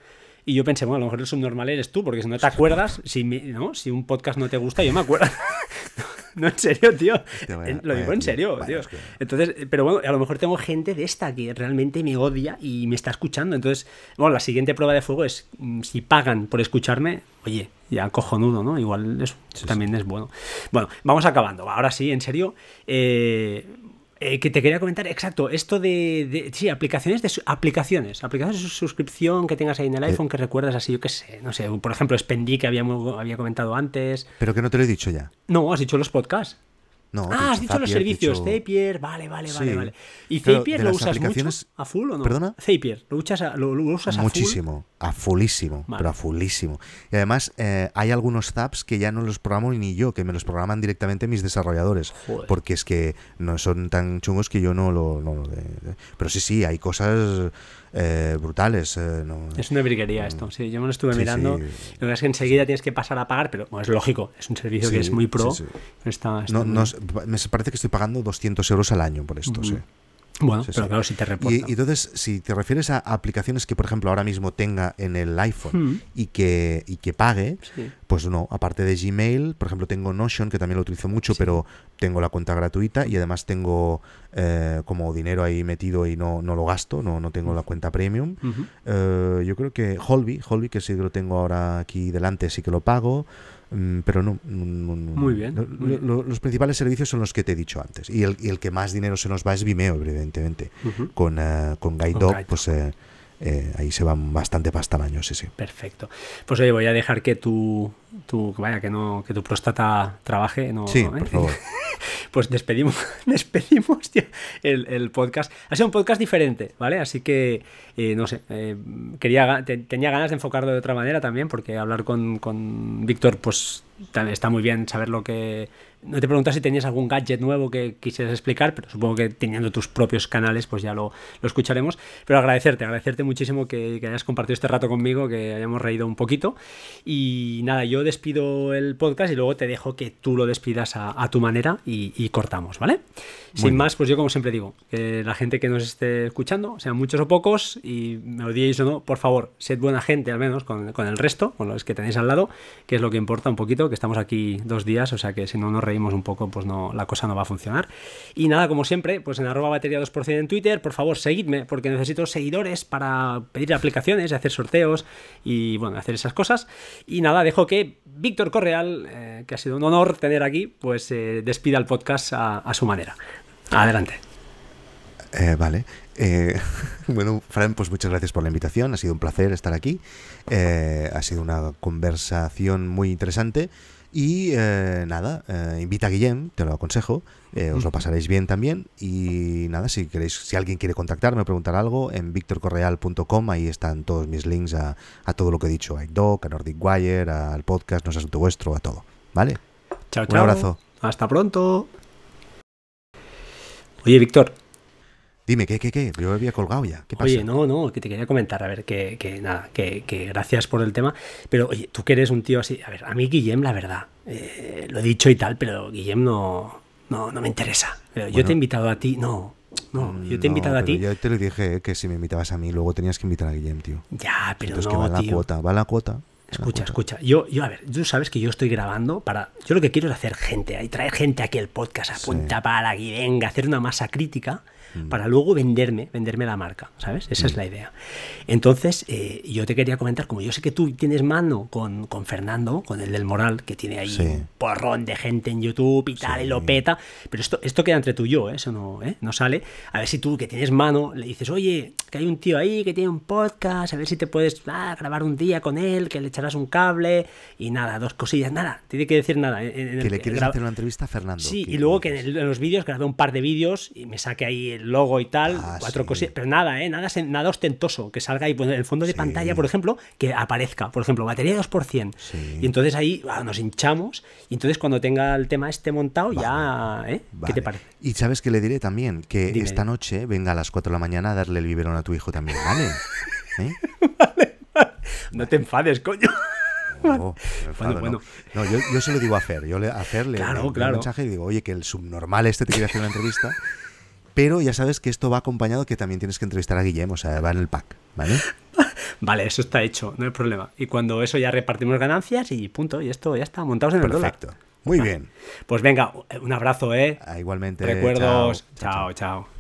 Y yo pensé, bueno, a lo mejor el subnormal eres tú, porque si no te acuerdas, si, ¿no? si un podcast no te gusta, yo me acuerdo. no, en serio, tío. lo digo en serio, tío. Entonces, pero bueno, a lo mejor tengo gente de esta que realmente me odia y me está escuchando. Entonces, bueno, la siguiente prueba de fuego es mm, si pagan por escucharme, oye, ya cojonudo, ¿no? Igual eso también es bueno. Bueno, vamos acabando. Ahora sí, en serio. Eh, eh, que te quería comentar, exacto, esto de, sí, aplicaciones de aplicaciones, aplicaciones de suscripción que tengas ahí en el eh. iPhone que recuerdas así, yo qué sé, no sé, por ejemplo, Spendy que habíamos, había comentado antes. Pero que no te lo he dicho ya. No, has dicho los podcasts. No, ah, has dicho los servicios, Zapier, vale, vale, vale, vale. ¿Y Zapier lo usas mucho? ¿A full o no? ¿Perdona? Zapier, ¿lo, usas a, lo, usas a Muchísimo, a fullísimo, pero a fullísimo. Y además eh, hay algunos zaps que ya no los programo ni yo, que me los programan directamente mis desarrolladores, porque es que no son tan chungos que yo no lo... No, pero sí, sí, hay cosas eh, brutales. Eh, es una briguería esto, sí, yo me lo estuve mirando. Lo que es que enseguida tienes que pasar a pagar, pero es lógico, es un servicio que es muy pro. Está, no, me parece que estoy pagando 200 euros al año por esto, sí. Bueno, pero claro, si te reporta. Y, entonces, si te refieres a aplicaciones que, por ejemplo, ahora mismo tenga en el iPhone hmm. y, que, y que pague, pues no, aparte de Gmail, por ejemplo, tengo Notion, que también lo utilizo mucho, pero tengo la cuenta gratuita y además tengo eh, como dinero ahí metido y no, no lo gasto, no, no tengo la cuenta premium. Eh, yo creo que Holby, Holby, que sí que lo tengo ahora aquí delante, sí que lo pago. Mm, pero no, Muy bien. los principales servicios son los que te he dicho antes. Y el, y el, que más dinero se nos va es Vimeo, evidentemente. Con, uh, con Guide Dog, pues eh, eh, ahí se van bastante para tamaño, sí, sí. Perfecto. Pues oye, voy a dejar que tu, tu vaya, que no, que tu próstata trabaje. No, sí, por favor. pues despedimos, despedimos el, el, podcast. Ha sido un podcast diferente, ¿vale? Así que, eh, no sé, eh, quería, tenía ganas de enfocarlo de otra manera también, porque hablar con, con Víctor, pues está muy bien saber lo que no te preguntas si tenías algún gadget nuevo que quisieras explicar, pero supongo que teniendo tus propios canales, pues ya lo, lo escucharemos. Pero agradecerte, agradecerte muchísimo que, hayas compartido este rato conmigo, que hayamos reído un poquito. Y nada, yo despido el podcast y luego te dejo que tú lo despidas a, tu manera y, cortamos, ¿vale? Sin más, pues yo como siempre digo, que la gente que nos esté escuchando, sean muchos o pocos, y me odiéis o no, por favor, sed buena gente al menos con, con el resto, con los que tenéis al lado, que es lo que importa un poquito que estamos aquí dos días, o sea que si no nos reímos un poco, pues no, la cosa no va a funcionar. Y nada, como siempre, pues en arroba batería 2% en Twitter, por favor, seguidme, porque necesito seguidores para pedir aplicaciones, hacer sorteos y bueno, hacer esas cosas. Y nada, dejo que Víctor Correal, eh, que ha sido un honor tener aquí, pues eh, despida el podcast a, su manera. Adelante. Eh, vale. Eh, bueno, Fran, pues muchas gracias por la invitación. Ha sido un placer estar aquí. Ha sido una conversación muy interesante. Y nada, invita a Guillem, te lo aconsejo. Eh, os lo pasaréis bien también. Y nada, si queréis, si alguien quiere contactarme o preguntar algo, en victorcorreal.com ahí están todos mis links a, a todo lo que he dicho, a iDoc, a Nordic Wire, al podcast, No es asunto vuestro, a todo. ¿Vale? Chao, Un chao. abrazo. Hasta pronto. Oye, Víctor. Dime, ¿qué, qué, qué? Yo había colgado ya. ¿Qué pasa? Oye, no, no, que te quería comentar, a ver, que, que nada, que, que gracias por el tema, pero oye, tú que eres un tío así, a ver, a mí Guillem, la verdad, eh, lo he dicho y tal, pero Guillem no, no, no me interesa. Yo te he invitado a ti, no, no, yo te he No, invitado a ti. Yo te lo dije eh, que si me invitabas a mí, luego tenías que invitar a Guillem, tío. Ya, pero Entonces que va no, en la tío. cuota, va la cuota. la Escucha, cuota. escucha. Yo, yo, a ver, tú sabes que yo estoy grabando para. Yo lo que quiero es hacer gente, y traer gente aquí al podcast, a Sí. para aquí, venga, hacer una masa crítica Mm. para luego venderme, venderme la marca, ¿sabes? Esa es la idea. Entonces, eh, yo te quería comentar, como yo sé que tú tienes mano con, con Fernando, con el del Moral, que tiene ahí Sí. un porrón de gente en YouTube y tal, Sí. y lo peta, pero esto, esto queda entre tú y yo, ¿eh? eso no, ¿eh? no sale. A ver si tú, que tienes mano, le dices, oye, que hay un tío ahí que tiene un podcast, a ver si te puedes ah, grabar un día con él, que le echarás un cable y nada, dos cosillas, nada, tiene que decir nada. en- en el Que le quieres hacer una entrevista a Fernando. Sí, y luego que en, el- en los vídeos grabé un par de vídeos y me saque ahí el logo y tal, Ah, cuatro sí. cosillas, pero nada, ¿eh? nada, nada ostentoso, que salga ahí pues, en el fondo de Sí. pantalla, por ejemplo, que aparezca, por ejemplo, batería 2%. Sí. Y entonces ahí ah, nos hinchamos y entonces cuando tenga el tema este montado ya, ¿eh? ¿Qué te parece? Y sabes que le diré también que Dime. esta noche venga a las 4 de la mañana a darle el biberón a tu hijo también, ¿vale? ¿Eh? No te enfades, coño. Enfado, no. bueno. No, yo, yo se lo digo a Fer. Yo le, a Fer le, Claro, le envío claro. un mensaje y digo, oye, que el subnormal este te quiere hacer una entrevista. Pero ya sabes que esto va acompañado que también tienes que entrevistar a Guillem, o sea, va en el pack, ¿vale? Vale, eso está hecho, no hay problema. Y cuando eso ya repartimos ganancias y punto, y esto ya está, montados en el dólar. Perfecto. Muy bien. Pues venga, un abrazo, ¿eh? Ah, igualmente. Recuerdos. chao, chao, chao. chao.